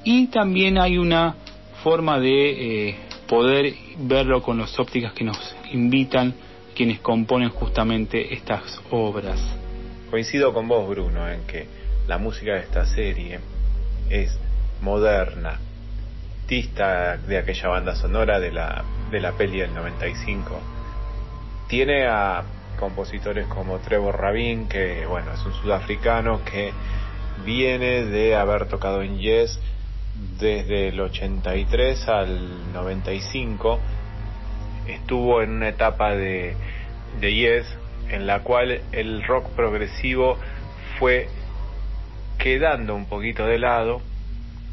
Y también hay una forma de eh, poder verlo con las ópticas que nos invitan quienes componen justamente estas obras. Coincido con vos, Bruno, en que la música de esta serie es moderna, de aquella banda sonora de la, de la peli del 95. Tiene a compositores como Trevor Rabin, que bueno, es un sudafricano que viene de haber tocado en Yes desde el 83 al 95. Estuvo en una etapa de, de Yes en la cual el rock progresivo fue quedando un poquito de lado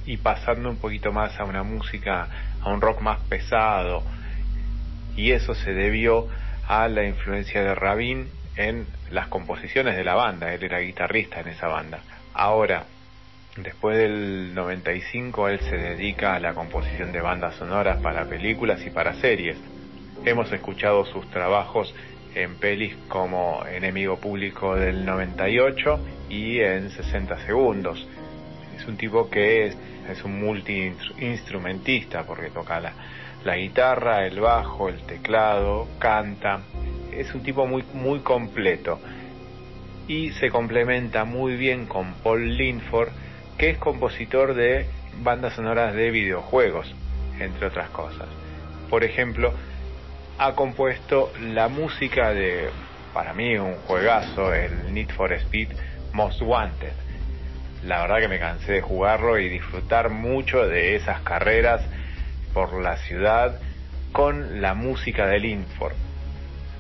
y pasando un poquito más a una música, a un rock más pesado. Y eso se debió a la influencia de Rabin en las composiciones de la banda. Él era guitarrista en esa banda. Ahora, después del 95, él se dedica a la composición de bandas sonoras para películas y para series. Hemos escuchado sus trabajos en pelis como Enemigo Público del 98 y en 60 segundos. Es un tipo que es, es un multi-instrumentista porque toca la, la guitarra, el bajo, el teclado, canta. Es un tipo muy, muy completo. Y se complementa muy bien con Paul Linford, que es compositor de bandas sonoras de videojuegos, entre otras cosas. Por ejemplo, ha compuesto la música de, para mí, un juegazo, el Need for Speed Most Wanted. La verdad que me cansé de jugarlo y disfrutar mucho de esas carreras por la ciudad con la música del Linford.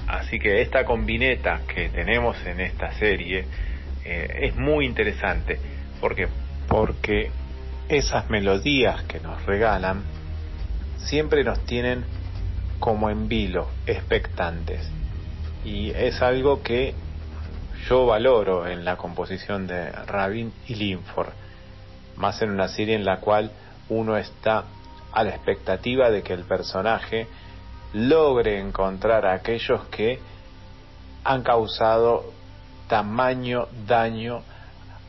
Así que esta combineta que tenemos en esta serie eh, es muy interesante. ¿Por Porque esas melodías que nos regalan siempre nos tienen como en vilo, expectantes. Y es algo que yo valoro en la composición de Rabin y Linford, más en una serie en la cual uno está a la expectativa de que el personaje logre encontrar a aquellos que han causado tamaño daño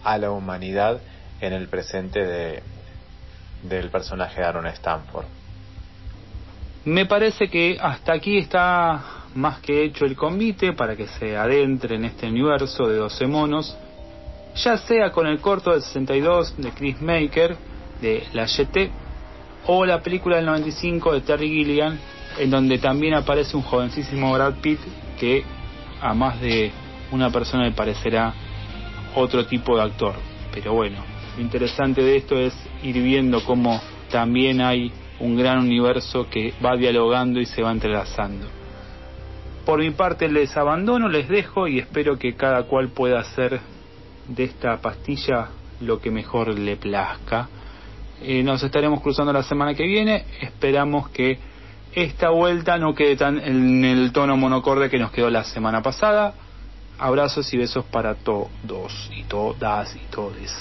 a la humanidad en el presente de, del personaje de Aaron Stanford. Me parece que hasta aquí está más que hecho el convite para que se adentre en este universo de 12 monos, ya sea con el corto del 62 de Chris Maker, de La GT, o la película del 95 de Terry Gilliam, en donde también aparece un jovencísimo Brad Pitt que a más de una persona le parecerá otro tipo de actor. Pero bueno, lo interesante de esto es ir viendo cómo también hay un gran universo que va dialogando y se va entrelazando. Por mi parte les abandono, les dejo y espero que cada cual pueda hacer de esta pastilla lo que mejor le plazca. Eh, nos estaremos cruzando la semana que viene, esperamos que esta vuelta no quede tan en el tono monocorde que nos quedó la semana pasada. Abrazos y besos para todos y todas y todes.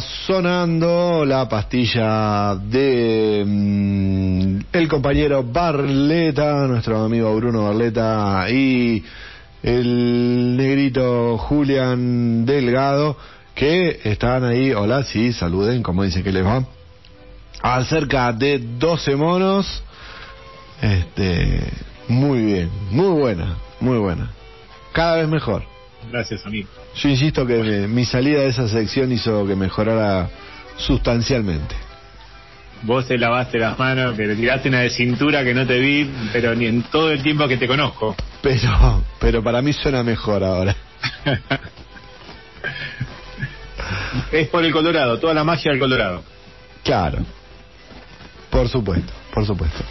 Sonando la pastilla de mm, el compañero Barleta, nuestro amigo Bruno Barleta y el negrito Julián Delgado que están ahí. Hola, sí, saluden, como dice que les va. acerca de 12 monos. Este, muy bien, muy buena, muy buena. Cada vez mejor. Gracias, amigo. Yo insisto que mi salida de esa sección hizo que mejorara sustancialmente. Vos te lavaste las manos, que le tiraste una de cintura que no te vi, pero ni en todo el tiempo que te conozco. Pero, pero para mí suena mejor ahora. es por el Colorado, toda la magia del Colorado. Claro. Por supuesto, por supuesto.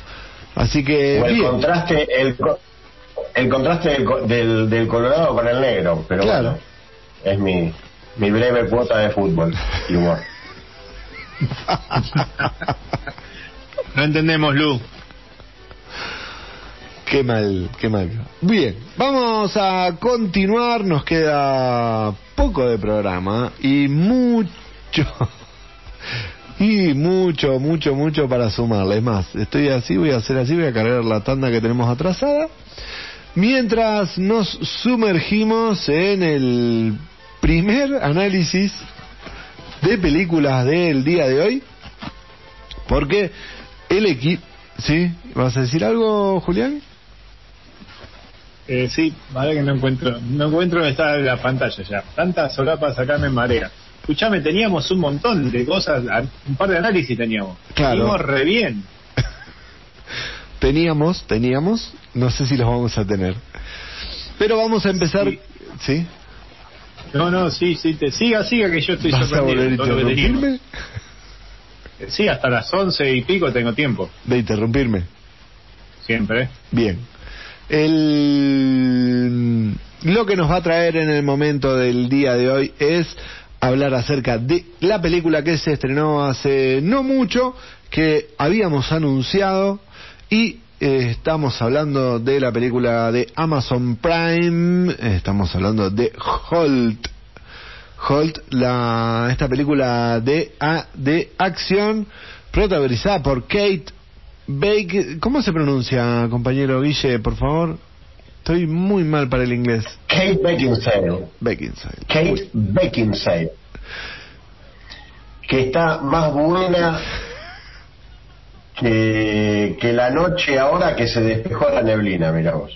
Así que. el contraste, el, el contraste del, del, Colorado con el negro, pero claro. Es mi, mi breve cuota de fútbol y humor. no entendemos, Lu. Qué mal, qué mal. Bien, vamos a continuar. Nos queda poco de programa y mucho, y mucho, mucho, mucho para sumarle. Es más, estoy así, voy a hacer así, voy a cargar la tanda que tenemos atrasada. Mientras nos sumergimos en el primer análisis de películas del día de hoy, porque el equipo... ¿Sí? ¿Vas a decir algo, Julián? Eh, sí, vale que no encuentro, no encuentro dónde está la pantalla ya. Tantas solapas acá me marea. Escuchame, teníamos un montón de cosas, un par de análisis teníamos. Claro. re bien. teníamos, teníamos, no sé si los vamos a tener. Pero vamos a empezar, ¿sí? No, no, sí, sí, te siga, siga que yo estoy ¿Vas a volver a Sí, hasta las once y pico tengo tiempo. ¿De interrumpirme? Siempre. Bien. El... Lo que nos va a traer en el momento del día de hoy es hablar acerca de la película que se estrenó hace no mucho, que habíamos anunciado y eh, estamos hablando de la película de Amazon Prime, estamos hablando de Holt. Holt, la, esta película de, de acción protagonizada por Kate Bake, ¿cómo se pronuncia, compañero Guille, por favor? Estoy muy mal para el inglés. Kate Beckinsale. Beckinsale. Kate Beckinsale. Que está más buena que, la noche ahora que se despejó la neblina, mira vos.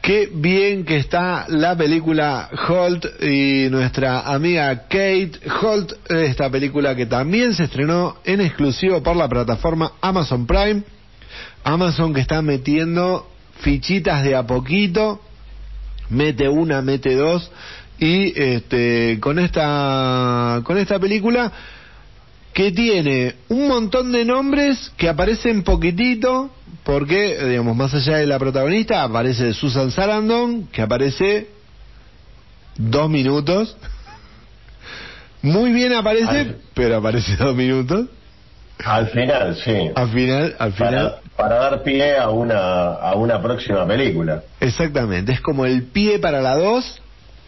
Qué bien que está la película Holt y nuestra amiga Kate Holt, esta película que también se estrenó en exclusivo por la plataforma Amazon Prime. Amazon que está metiendo fichitas de a poquito, mete una, mete dos y este con esta con esta película que tiene un montón de nombres que aparecen poquitito porque, digamos, más allá de la protagonista, aparece Susan Sarandon, que aparece dos minutos. Muy bien aparece, pero aparece dos minutos. Al final, sí. Al final, al final. Para, dar pie a una, a una próxima película. Exactamente, es como el pie para la dos.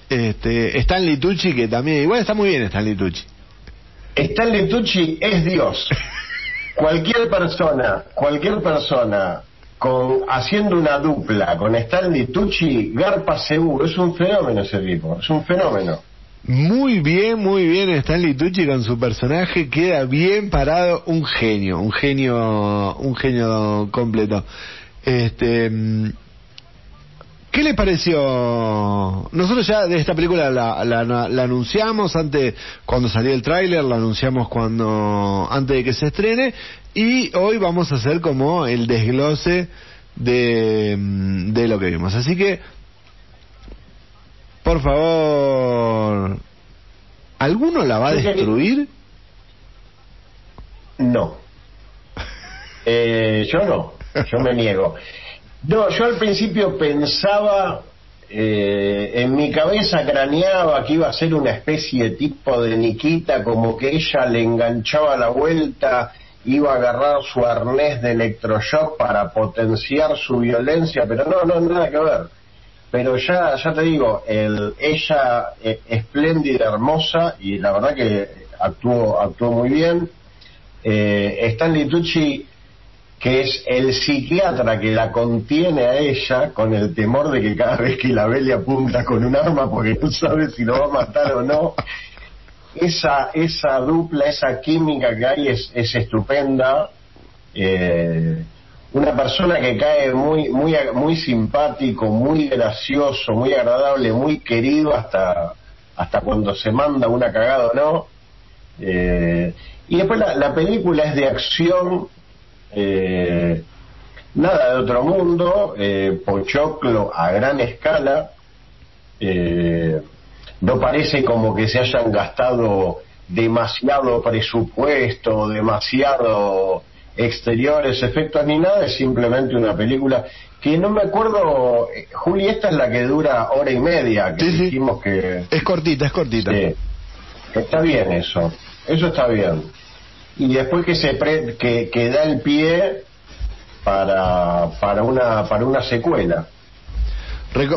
Este, Stanley Tucci, que también, igual está muy bien Stanley Tucci. Stanley Tucci es Dios. cualquier persona, cualquier persona con haciendo una dupla con Stanley Tucci, garpa seguro, es un fenómeno ese tipo, es un fenómeno. Muy bien, muy bien Stanley Tucci con su personaje, queda bien parado, un genio, un genio, un genio completo. Este, ¿Qué le pareció? Nosotros ya de esta película la, la, anunciamos antes, cuando salió el tráiler, la anunciamos cuando antes de que se estrene y hoy vamos a hacer como el desglose de, de lo que vimos. Así que, por favor, ¿alguno la va a destruir? No. Eh, yo no, yo me niego. No, yo al principio pensaba, eh, en mi cabeza craneaba que iba a ser una especie de tipo de Nikita, como que ella le enganchaba la vuelta, iba a agarrar su arnés de electroshock para potenciar su violencia, pero no, no, nada que ver. Pero ya, ya te digo, el, ella eh, espléndida, hermosa, y la verdad que actuó, actuó muy bien. Eh, Stanley Tucci que es el psiquiatra que la contiene a ella con el temor de que cada vez que la ve le apunta con un arma porque no sabe si lo va a matar o no. esa, esa dupla, esa química que hay es, es estupenda. Eh, una persona que cae muy, muy, muy simpático, muy gracioso, muy agradable, muy querido hasta, hasta cuando se manda una cagada o no. Eh, y después la, película es de acción, eh, nada de otro mundo, eh, pochoclo a gran escala. Eh, no parece como que se hayan gastado demasiado presupuesto, demasiado exteriores, efectos ni nada, es simplemente una película que no me acuerdo, Juli, esta es la que dura hora y media, que dijimos que... Es cortita, es cortita. Está bien eso, eso está bien. Y después que se que, que da el pie para, para, una, para una secuela.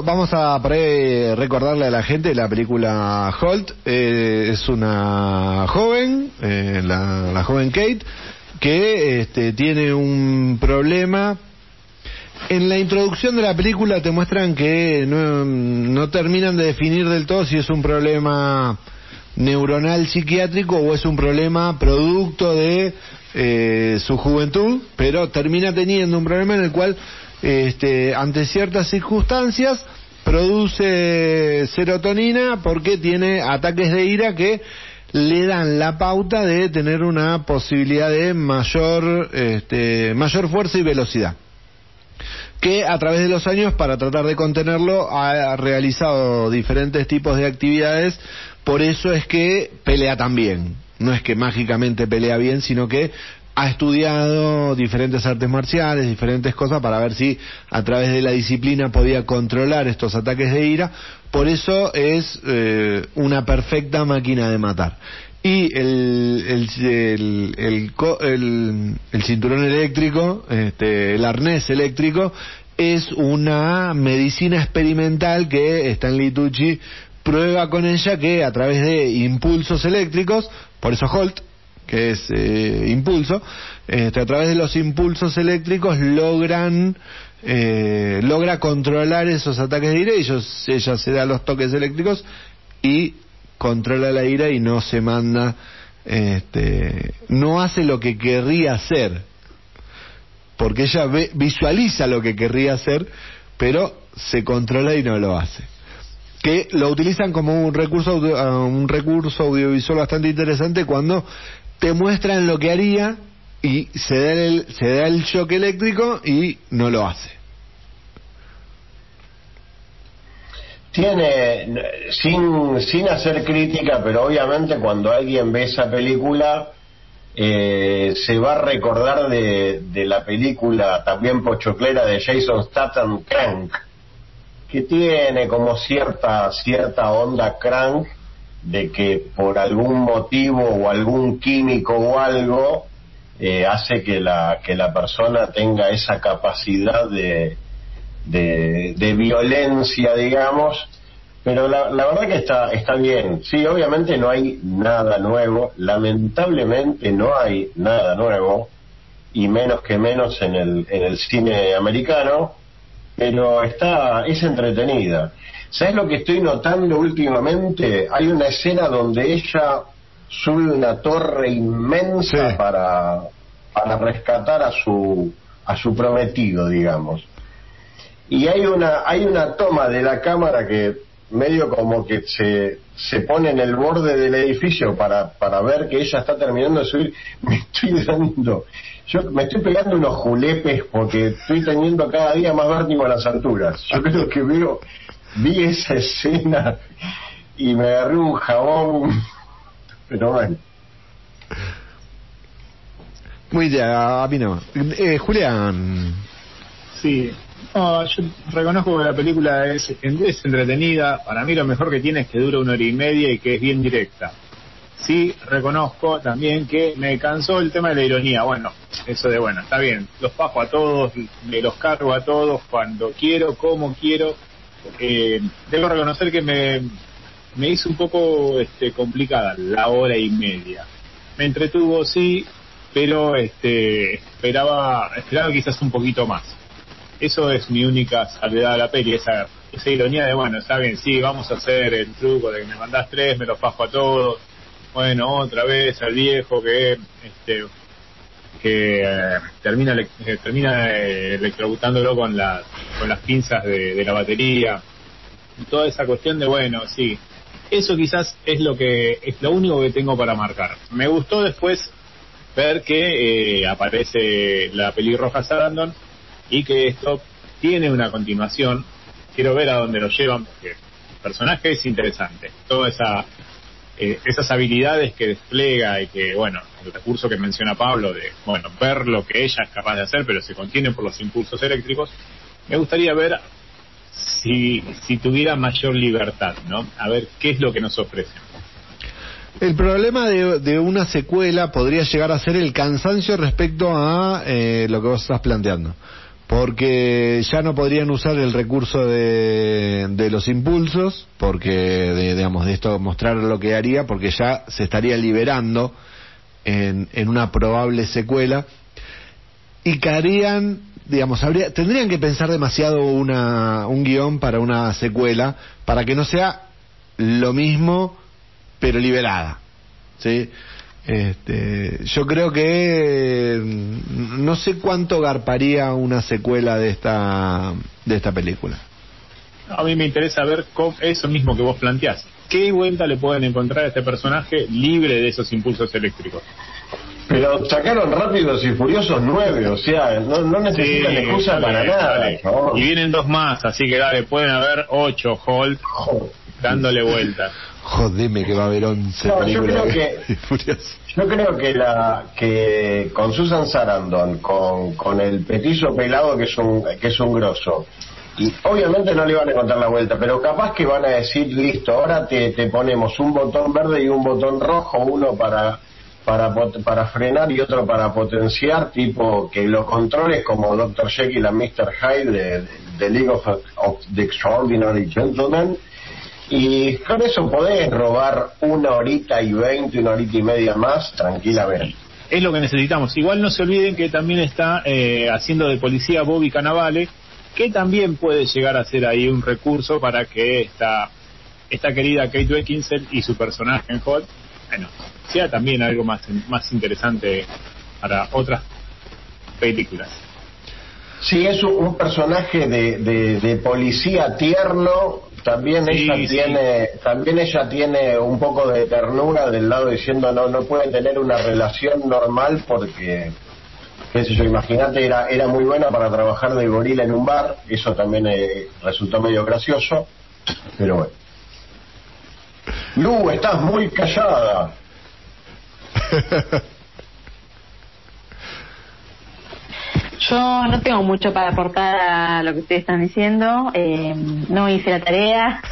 Vamos a recordarle a la gente la película Holt. Eh, es una joven, eh, la, la, joven Kate, que este, tiene un problema. En la introducción de la película te muestran que no, no terminan de definir del todo si es un problema neuronal psiquiátrico o es un problema producto de eh, su juventud, pero termina teniendo un problema en el cual, este, ante ciertas circunstancias, produce serotonina porque tiene ataques de ira que le dan la pauta de tener una posibilidad de mayor, este, mayor fuerza y velocidad. Que a través de los años, para tratar de contenerlo, ha realizado diferentes tipos de actividades, por eso es que pelea tan bien no es que mágicamente pelea bien, sino que ha estudiado diferentes artes marciales, diferentes cosas para ver si a través de la disciplina podía controlar estos ataques de ira. Por eso es eh, una perfecta máquina de matar. Y el, el, el, cinturón eléctrico, este, el arnés eléctrico, es una medicina experimental que Stanley Tucci prueba con ella que a través de impulsos eléctricos, por eso Holt, que es eh, impulso, este, a través de los impulsos eléctricos logran eh, logra controlar esos ataques de ira y ellos, ella se da los toques eléctricos y controla la ira y no se manda, este, no hace lo que querría hacer, porque ella visualiza lo que querría hacer, pero se controla y no lo hace que lo utilizan como un recurso un recurso audiovisual bastante interesante cuando te muestran lo que haría y se da el se da el shock eléctrico y no lo hace. Tiene sin sin hacer crítica pero obviamente cuando alguien ve esa película eh, se va a recordar de, de la película también pochoclera de Jason Statham Crank que tiene como cierta cierta onda crank de que por algún motivo o algún químico o algo eh, hace que la que la persona tenga esa capacidad de, de, violencia digamos. Pero la, la, verdad que está está bien. Sí obviamente no hay nada nuevo. Lamentablemente no hay nada nuevo. Y menos que menos en el en el cine americano pero está es entretenida. ¿Sabes lo que estoy notando últimamente? Hay una escena donde ella sube una torre inmensa para, para rescatar a su a su prometido, digamos. Y hay una hay una toma de la cámara que medio como que se, se pone en el borde del edificio para, para ver que ella está terminando de subir. Me estoy dando yo me estoy pegando unos julepes porque estoy teniendo cada día más vértigo a las alturas. Yo creo que veo, vi esa escena y me agarré un jabón, pero bueno. Muy bien, a mí no. Eh, Julián. Sí, yo reconozco que la película es, entretenida. Para mí lo mejor que tiene es que dura una hora y media y que es bien directa sí reconozco también que me cansó el tema de la ironía. Bueno, eso de bueno, está bien, los paso a todos, me los cargo a todos cuando quiero, como quiero. Eh, debo reconocer que me, me hizo un poco este, complicada la hora y media. Me entretuvo, sí, pero este, esperaba, esperaba quizás un poquito más. Eso es mi única salvedad a la peli, esa, esa ironía de, bueno, está bien, sí, vamos a hacer el truco de que me mandás tres, me los paso a todos. Bueno, otra vez al viejo que este que eh, termina eh, termina eh, electrocutándolo con las con las pinzas de, de la batería. Toda esa cuestión de bueno sí. Eso quizás es lo que es lo único que tengo para marcar. Me gustó después ver que eh, aparece la pelirroja Sarandon y que esto tiene una continuación. Quiero ver a dónde lo llevan porque el personaje es interesante. Todas esa, eh, esas habilidades que despliega y que, bueno, el recurso que menciona Pablo de, bueno, ver lo que ella es capaz de hacer, pero se contiene por los impulsos eléctricos, me gustaría ver si, si tuviera mayor libertad, ¿no? A ver qué es lo que nos ofrecen. El problema de, de, una secuela podría llegar a ser el cansancio respecto a eh, lo que vos estás planteando. Porque ya no podrían usar el recurso de, de los impulsos, porque, de, digamos, de esto mostrar lo que haría, porque ya se estaría liberando en, en una probable secuela. Y caerían, digamos, habría, tendrían que pensar demasiado una, un guion para una secuela, para que no sea lo mismo pero liberada. ¿sí? Este, yo creo que no sé cuánto garparía una secuela de esta de esta película. A mí me interesa ver cómo, eso mismo que vos planteás. ¿Qué vuelta le pueden encontrar a este personaje libre de esos impulsos eléctricos? Pero sacaron Rápidos y Furiosos nueve, o sea, no, no necesitan sí, excusa para nada. Y vienen dos más, así que dale, pueden haber ocho Hulk dándole vueltas. Jodeme que va a haber 11 no, yo creo que yo creo que la que con Susan Sarandon con, con el petizo pelado que es un que es un grosso y obviamente no le van a contar la vuelta pero capaz que van a decir listo ahora te, te ponemos un botón verde y un botón rojo uno para para para frenar y otro para potenciar tipo que los controles como Dr. Jekyll y Mr. Hyde de, de League of, of the Extraordinary Gentlemen y con eso podés robar una horita y veinte, una horita y media más tranquilamente. Es lo que necesitamos. Igual no se olviden que también está eh, haciendo de policía Bobby Cannavale, que también puede llegar a ser ahí un recurso para que esta, esta querida Kate Beckinsale y su personaje en Hot, bueno, sea también algo más, más interesante para otras películas. Sí, es un, un personaje de, de, de, policía tierno. También Sí, ella sí. tiene, también ella tiene un poco de ternura del lado diciendo no, no puede tener una relación normal porque, qué sé yo, imagínate era, era muy buena para trabajar de gorila en un bar. Eso también eh, resultó medio gracioso, pero bueno. Lu, estás muy callada. Yo no tengo mucho para aportar a lo que ustedes están diciendo. Eh, no hice la tarea.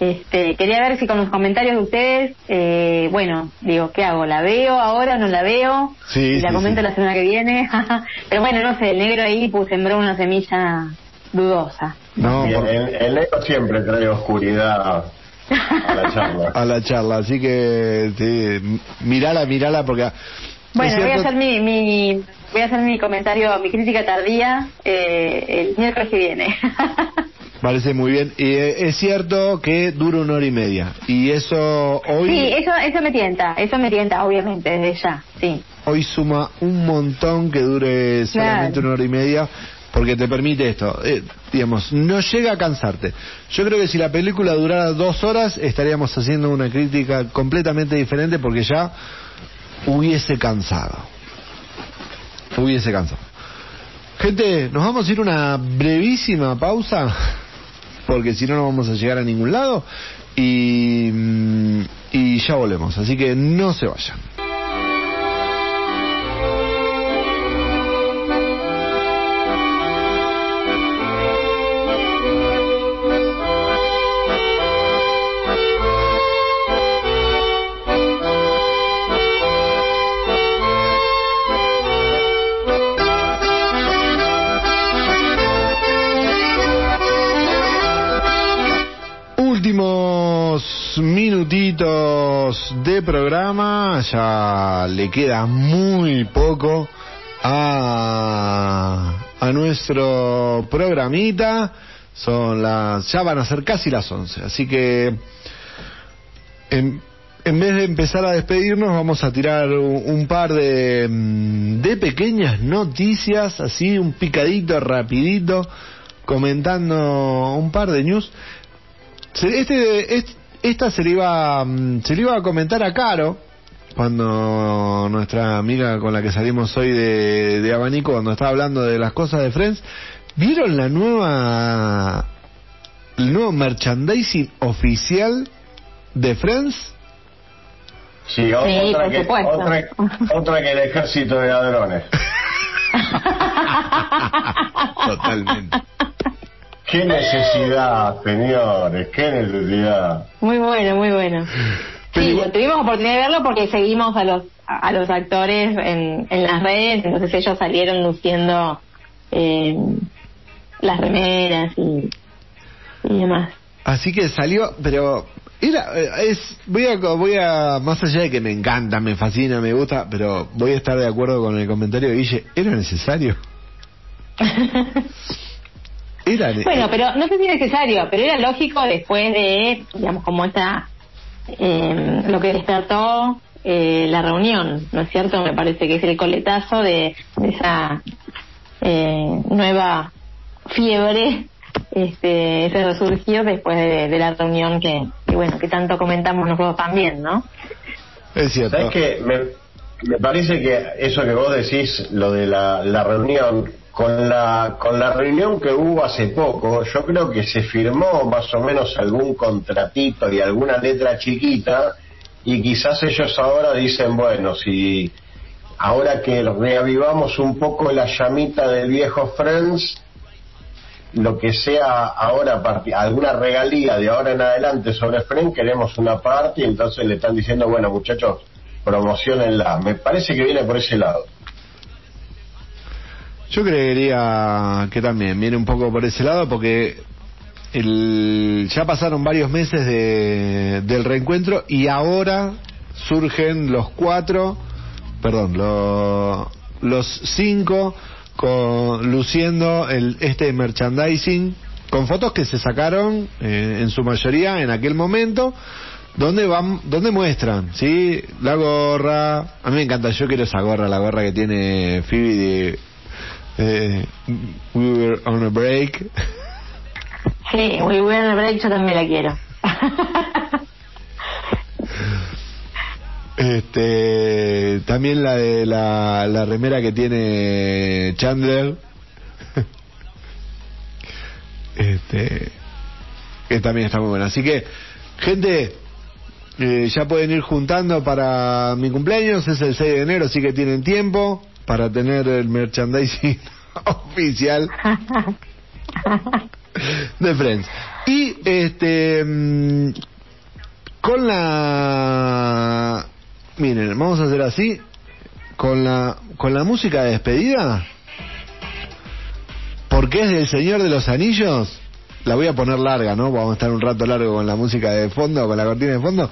Este, quería ver si con los comentarios de ustedes, eh, bueno, digo, ¿qué hago? ¿La veo ahora o no la veo? Sí, y la sí, comento sí. la semana que viene. Pero bueno, no sé, el negro ahí pues, sembró una semilla dudosa. No, por- el, el negro siempre trae oscuridad a la charla. a la charla, así que sí, mirala, mirala porque Bueno, voy a hacer mi, mi voy a hacer mi comentario, mi crítica tardía eh, el miércoles que viene. parece muy bien y eh, es cierto que dura una hora y media y eso hoy sí, eso eso me tienta, eso me tienta, obviamente, desde ya, sí. hoy suma un montón que dure solamente Claro. una hora y media porque te permite esto, eh, digamos, no llega a cansarte. Yo creo que si la película durara dos horas estaríamos haciendo una crítica completamente diferente porque ya hubiese cansado. Hubiese cansado. Gente, nos vamos a ir una brevísima pausa porque si no no vamos a llegar a ningún lado y, mm, y ya volvemos, así que no se vayan. Últimos minutitos de programa, ya le queda muy poco a, a nuestro programita. Son las, ya van a ser casi las 11, así que em, en vez de empezar a despedirnos, vamos a tirar un, par de, mm, de pequeñas noticias, así un picadito, rapidito, comentando un par de news. Este, esta se le iba, mm, se le iba a comentar a Caro, cuando nuestra amiga con la que salimos hoy de, de Abanico, cuando estaba hablando de las cosas de Friends, ¿vieron la nueva, el nuevo merchandising oficial de Friends? Sí, otra, que, otra, que el ejército de ladrones. Totalmente. Qué necesidad, señores, qué necesidad. Muy bueno, muy bueno. Sí, tuvimos oportunidad de verlo porque seguimos a los a los actores en, en las redes, entonces ellos salieron luciendo eh, las remeras y, y demás. Así que salió, pero era, eh, es, voy a, voy a, más allá de que me encanta, me fascina, me gusta, pero voy a estar de acuerdo con el comentario de Guille, ¿era necesario? era bueno, pero no sé si necesario, pero era lógico después de, digamos, como esta, eh, lo que despertó eh, la reunión, ¿no es cierto? Me parece que es el coletazo de, esa eh, nueva fiebre este, ese resurgió después de, la reunión que, bueno, que tanto comentamos nosotros también, ¿no? Es cierto. ¿Sabes que me, me, parece que eso que vos decís, lo de la, la reunión, con la, con la reunión que hubo hace poco, yo creo que se firmó más o menos algún contratito y alguna letra chiquita, y quizás ellos ahora dicen, bueno, si ahora que reavivamos un poco la llamita del viejo Friends, lo que sea ahora, alguna regalía de ahora en adelante sobre Fren, queremos una parte y entonces le están diciendo, bueno muchachos, promocionenla. Me parece que viene por ese lado. Yo creería que también viene un poco por ese lado porque el, ya pasaron varios meses de, del reencuentro y ahora surgen los cuatro, perdón, los cinco con, luciendo el, este merchandising con fotos que se sacaron eh, en su mayoría en aquel momento donde van donde muestran sí la gorra. A mí me encanta yo quiero esa gorra la gorra que tiene Phoebe de eh, We Were on a Break sí We Were on a Break yo también la quiero Este, también la de la, la remera que tiene Chandler. Este, que también está muy buena. Así que, gente, eh, ya pueden ir juntando para mi cumpleaños, es el 6 de enero, así que tienen tiempo para tener el merchandising oficial de Friends. Y este mm, con la Miren, vamos a hacer así. Con la, con la música de despedida, porque es del Señor de los Anillos, la voy a poner larga, ¿no? Vamos a estar un rato largo con la música de fondo, con la cortina de fondo,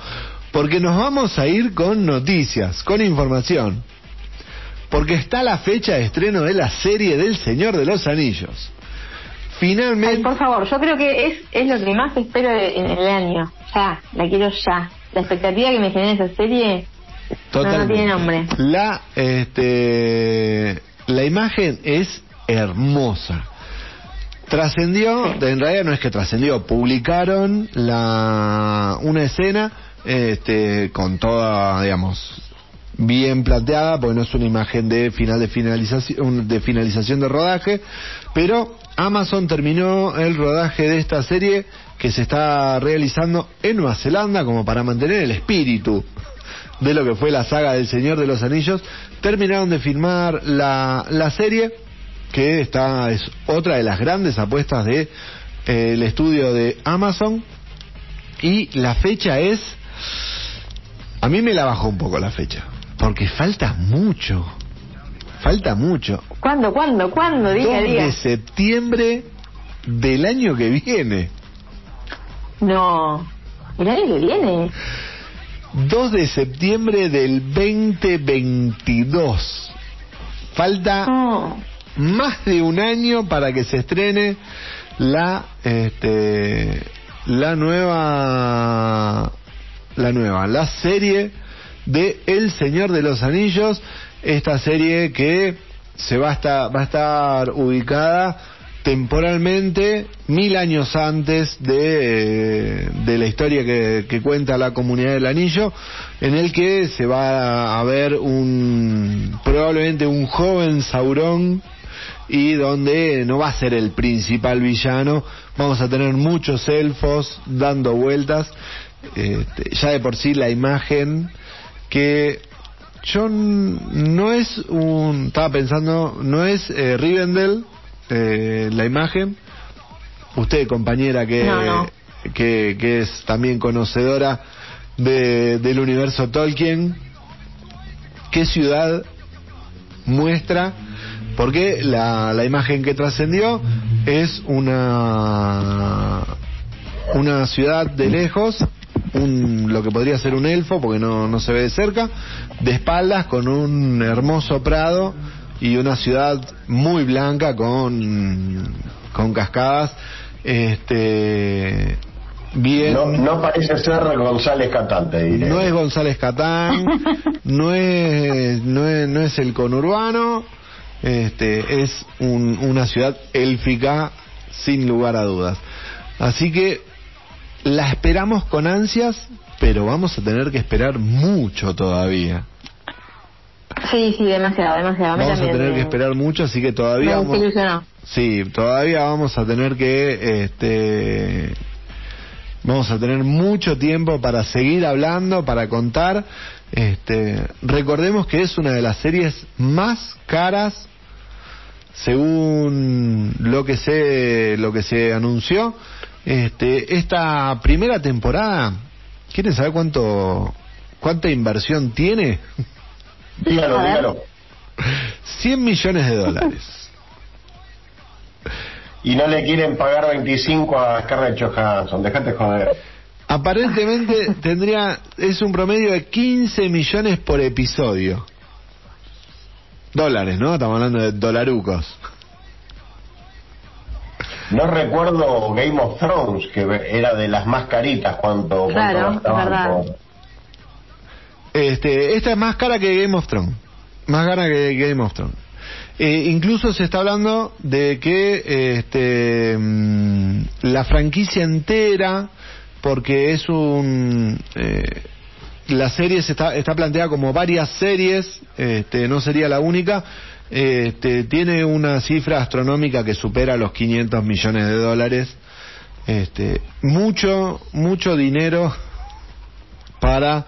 porque nos vamos a ir con noticias, con información. Porque está la fecha de estreno de la serie del Señor de los Anillos. Finalmente. por favor, yo creo que es, es lo que más espero en el año. Ya, la quiero ya. La expectativa que me genera esa serie Totalmente. La, este, la imagen es hermosa. Trascendió, en realidad no es que trascendió, publicaron la, una escena este, con toda, digamos, bien planteada, porque no es una imagen de final de finalización, de finalización de rodaje, pero Amazon terminó el rodaje de esta serie que se está realizando en Nueva Zelanda como para mantener el espíritu de lo que fue la saga del Señor de los Anillos, terminaron de filmar la, la serie, que está, es otra de las grandes apuestas de eh, el estudio de Amazon, y la fecha es, a mí me la bajó un poco la fecha, porque falta mucho, falta mucho. ¿Cuándo, cuándo, cuándo? Diga, 2 de septiembre del año que viene. No, el año que viene. 2 de septiembre del 2022. Falta más de un año para que se estrene la este la nueva la nueva, la serie de El Señor de los Anillos, esta serie que se va a estar, va a estar ubicada temporalmente mil años antes de, de la historia que, que, cuenta la comunidad del anillo, en el que se va a ver un probablemente un joven Saurón y donde no va a ser el principal villano, vamos a tener muchos elfos dando vueltas, este, ya de por sí la imagen que yo no es un estaba pensando no es eh, Rivendell eh, la imagen. Usted compañera que, que que es también conocedora de, del universo Tolkien qué ciudad muestra porque la, la imagen que trascendió es una una ciudad de lejos un, lo que podría ser un elfo, porque no, no se ve de cerca, de espaldas con un hermoso prado y una ciudad muy blanca con, con cascadas. Este, bien. No, no, parece ser González Catán, te diré. No es González Catán, no es, no es, no es el conurbano, este, es un, una ciudad élfica sin lugar a dudas. Así que la esperamos con ansias, pero vamos a tener que esperar mucho todavía. Sí, sí, demasiado, demasiado. Vamos a tener que esperar mucho, así que todavía vamos, sí, todavía vamos a tener que, este, vamos a tener mucho tiempo para seguir hablando, para contar. Este, recordemos que es una de las series más caras según lo que se lo que se anunció este, esta primera temporada, ¿quieren saber cuánto cuánta inversión tiene? Dígalo, dígalo. 100 millones de dólares. Y no le quieren pagar 25 a Scarlett Johansson, dejate joder. Aparentemente tendría, es un promedio de 15 millones por episodio. Dólares, ¿no? Estamos hablando de dolarucos. No recuerdo Game of Thrones, que era de las más caritas cuando, claro, verdad. Este, esta es más cara que Game of Thrones. Más cara que Game of Thrones. Eh, incluso se está hablando de que este, mm, la franquicia entera, porque es un... Eh, la serie se está, está planteada como varias series, este, no sería la única, este, tiene una cifra astronómica que supera los 500 millones de dólares. Este, mucho, mucho dinero para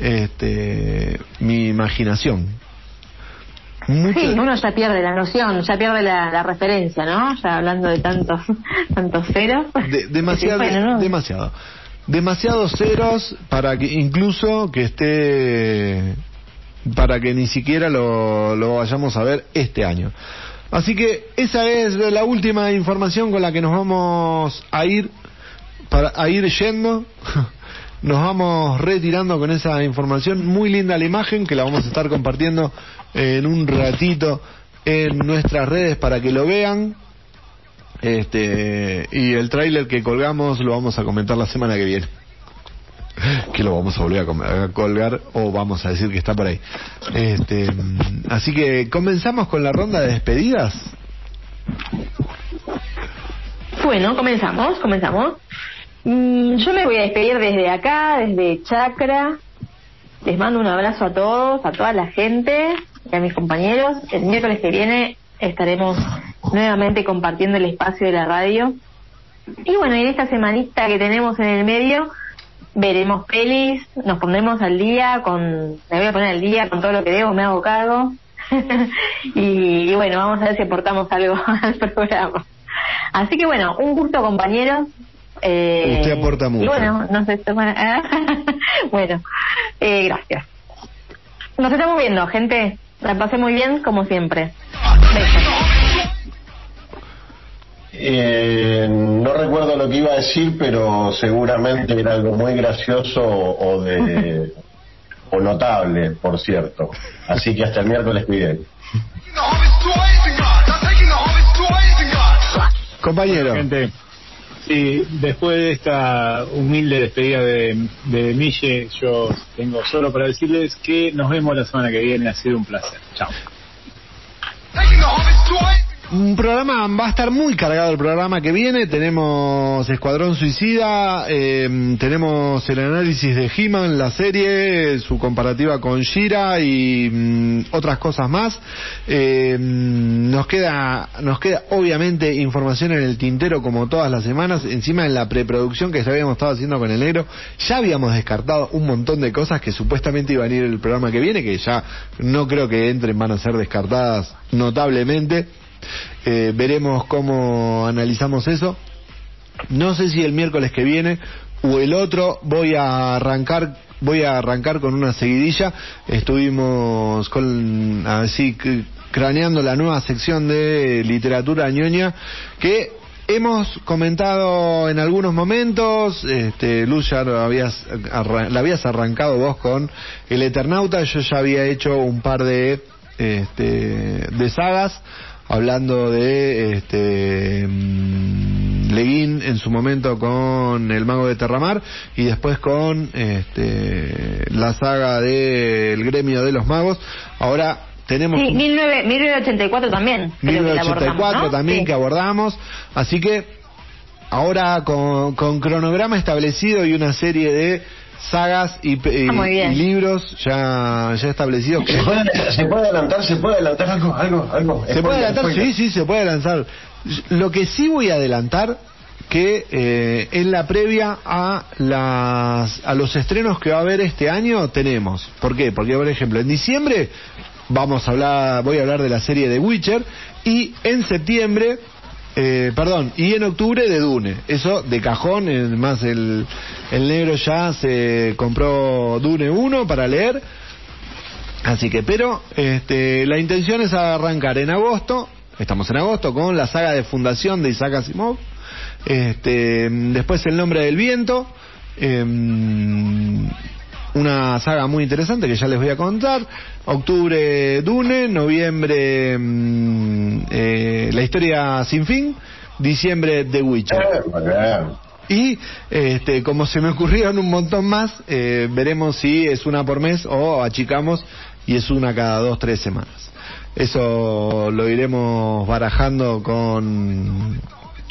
este, mi imaginación. Sí, uno ya pierde la noción, ya pierde la, referencia, ¿no? Ya hablando de tantos, tantos ceros. demasiado, demasiado. Demasiados ceros para que incluso que esté para que ni siquiera lo, lo vayamos a ver este año. Así que esa es la última información con la que nos vamos a ir para a ir yendo. Nos vamos retirando con esa información. Muy linda la imagen que la vamos a estar compartiendo en un ratito en nuestras redes para que lo vean. Este, y el tráiler que colgamos lo vamos a comentar la semana que viene que lo vamos a volver a, colgar o vamos a decir que está por ahí. Este, así que comenzamos con la ronda de despedidas. Bueno, comenzamos, comenzamos. Mm, yo me voy a despedir desde acá, desde Chacra. Les mando un abrazo a todos, a toda la gente y a mis compañeros. El miércoles que viene estaremos nuevamente compartiendo el espacio de la radio. Y bueno, en esta semanita que tenemos en el medio, veremos pelis, nos pondremos al día con, me voy a poner al día con todo lo que debo, me hago cargo. y, bueno, vamos a ver si aportamos algo al programa. Así que bueno, un gusto compañeros. Eh, Usted aporta mucho. Y bueno, no sé, bueno, eh, gracias. Nos estamos viendo, gente. La pasé muy bien, como siempre. Eh, no recuerdo lo que iba a decir, pero seguramente era algo muy gracioso o de o notable, por cierto. Así que hasta el miércoles cuiden. Compañero. Gente, Sí, después de esta humilde despedida de, de Mille, yo tengo solo para decirles que nos vemos la semana que viene. Ha sido un placer. Chao. Un programa, va a estar muy cargado el programa que viene. Tenemos Escuadrón Suicida, eh, tenemos el análisis de He-Man, la serie, su comparativa con Shira y mm, otras cosas más. Eh, nos queda, nos queda obviamente información en el tintero como todas las semanas. Encima en la preproducción que ya habíamos estado haciendo con el negro, ya habíamos descartado un montón de cosas que supuestamente iban a ir el programa que viene, que ya no creo que entren, van a ser descartadas notablemente. Eh, veremos cómo analizamos eso. No sé si el miércoles que viene o el otro voy a arrancar voy a arrancar con una seguidilla. Estuvimos con así craneando la nueva sección de literatura ñoña que hemos comentado en algunos momentos, este, Luz habías, la habías arrancado vos con El Eternauta, yo ya había hecho un par de, este, de sagas, hablando de este mm, Leguín en su momento con El Mago de Terramar y después con este, la saga del Gremio de los Magos. Ahora tenemos... Sí, 1984 también. 1984 también que abordamos. Así que ahora con, con cronograma establecido y una serie de sagas y, ah, libros ya, ya establecidos. ¿Se puede, ¿Se puede, adelantar? ¿Se puede adelantar algo? algo, algo ¿Se puede adelantar? Sí, sí, se puede adelantar. Lo que sí voy a adelantar que eh, en la previa a las a los estrenos que va a haber este año tenemos. ¿Por qué? Porque por ejemplo en diciembre vamos a hablar voy a hablar de la serie de Witcher y en septiembre eh, perdón, y en octubre de Dune. Eso de cajón, más el, el negro ya se compró Dune 1 para leer. Así que, pero este, la intención es arrancar en agosto, estamos en agosto, con la saga de fundación de Isaac Asimov. Este, después El nombre del viento. Eh, una saga muy interesante que ya les voy a contar. Octubre Dune, noviembre mm, eh, La historia sin fin, diciembre The Witcher. Y este, como se me ocurrieron un montón más, eh, veremos si es una por mes o achicamos y es una cada dos, tres semanas. Eso lo iremos barajando con,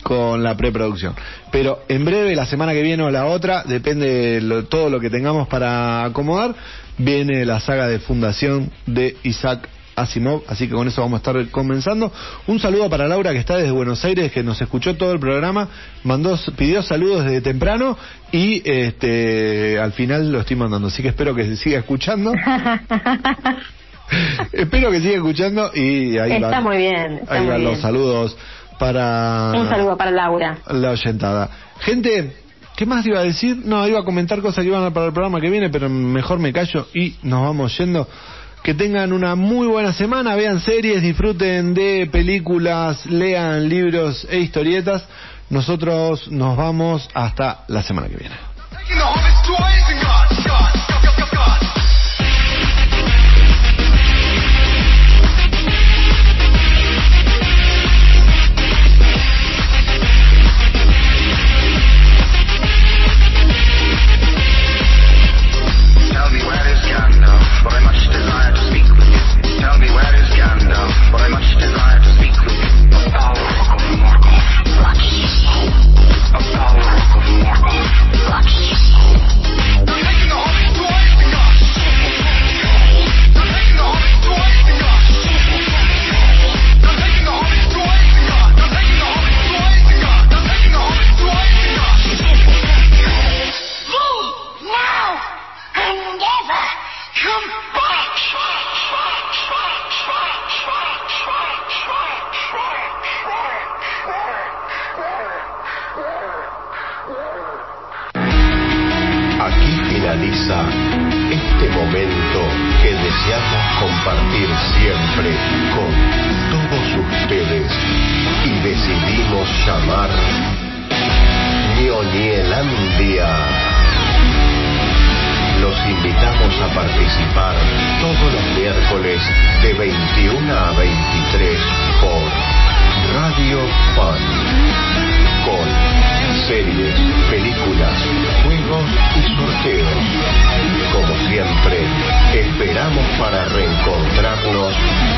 con la preproducción. Pero en breve, la semana que viene o la otra, depende de todo lo que tengamos para acomodar, viene la saga de fundación de Isaac Asimov, así que con eso vamos a estar comenzando. Un saludo para Laura que está desde Buenos Aires, que nos escuchó todo el programa, mandó, pidió saludos desde temprano y este al final lo estoy mandando, así que espero que se siga escuchando. espero que siga escuchando y ahí está muy bien. ahí van los saludos para... Un saludo para Laura. La oyentada. Gente, ¿qué más iba a decir? No, iba a comentar cosas que iban para el programa que viene, pero mejor me callo y nos vamos yendo. Que tengan una muy buena semana, vean series, disfruten de películas, lean libros e historietas. Nosotros nos vamos hasta la semana que viene.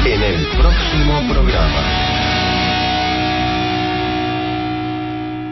En el próximo programa.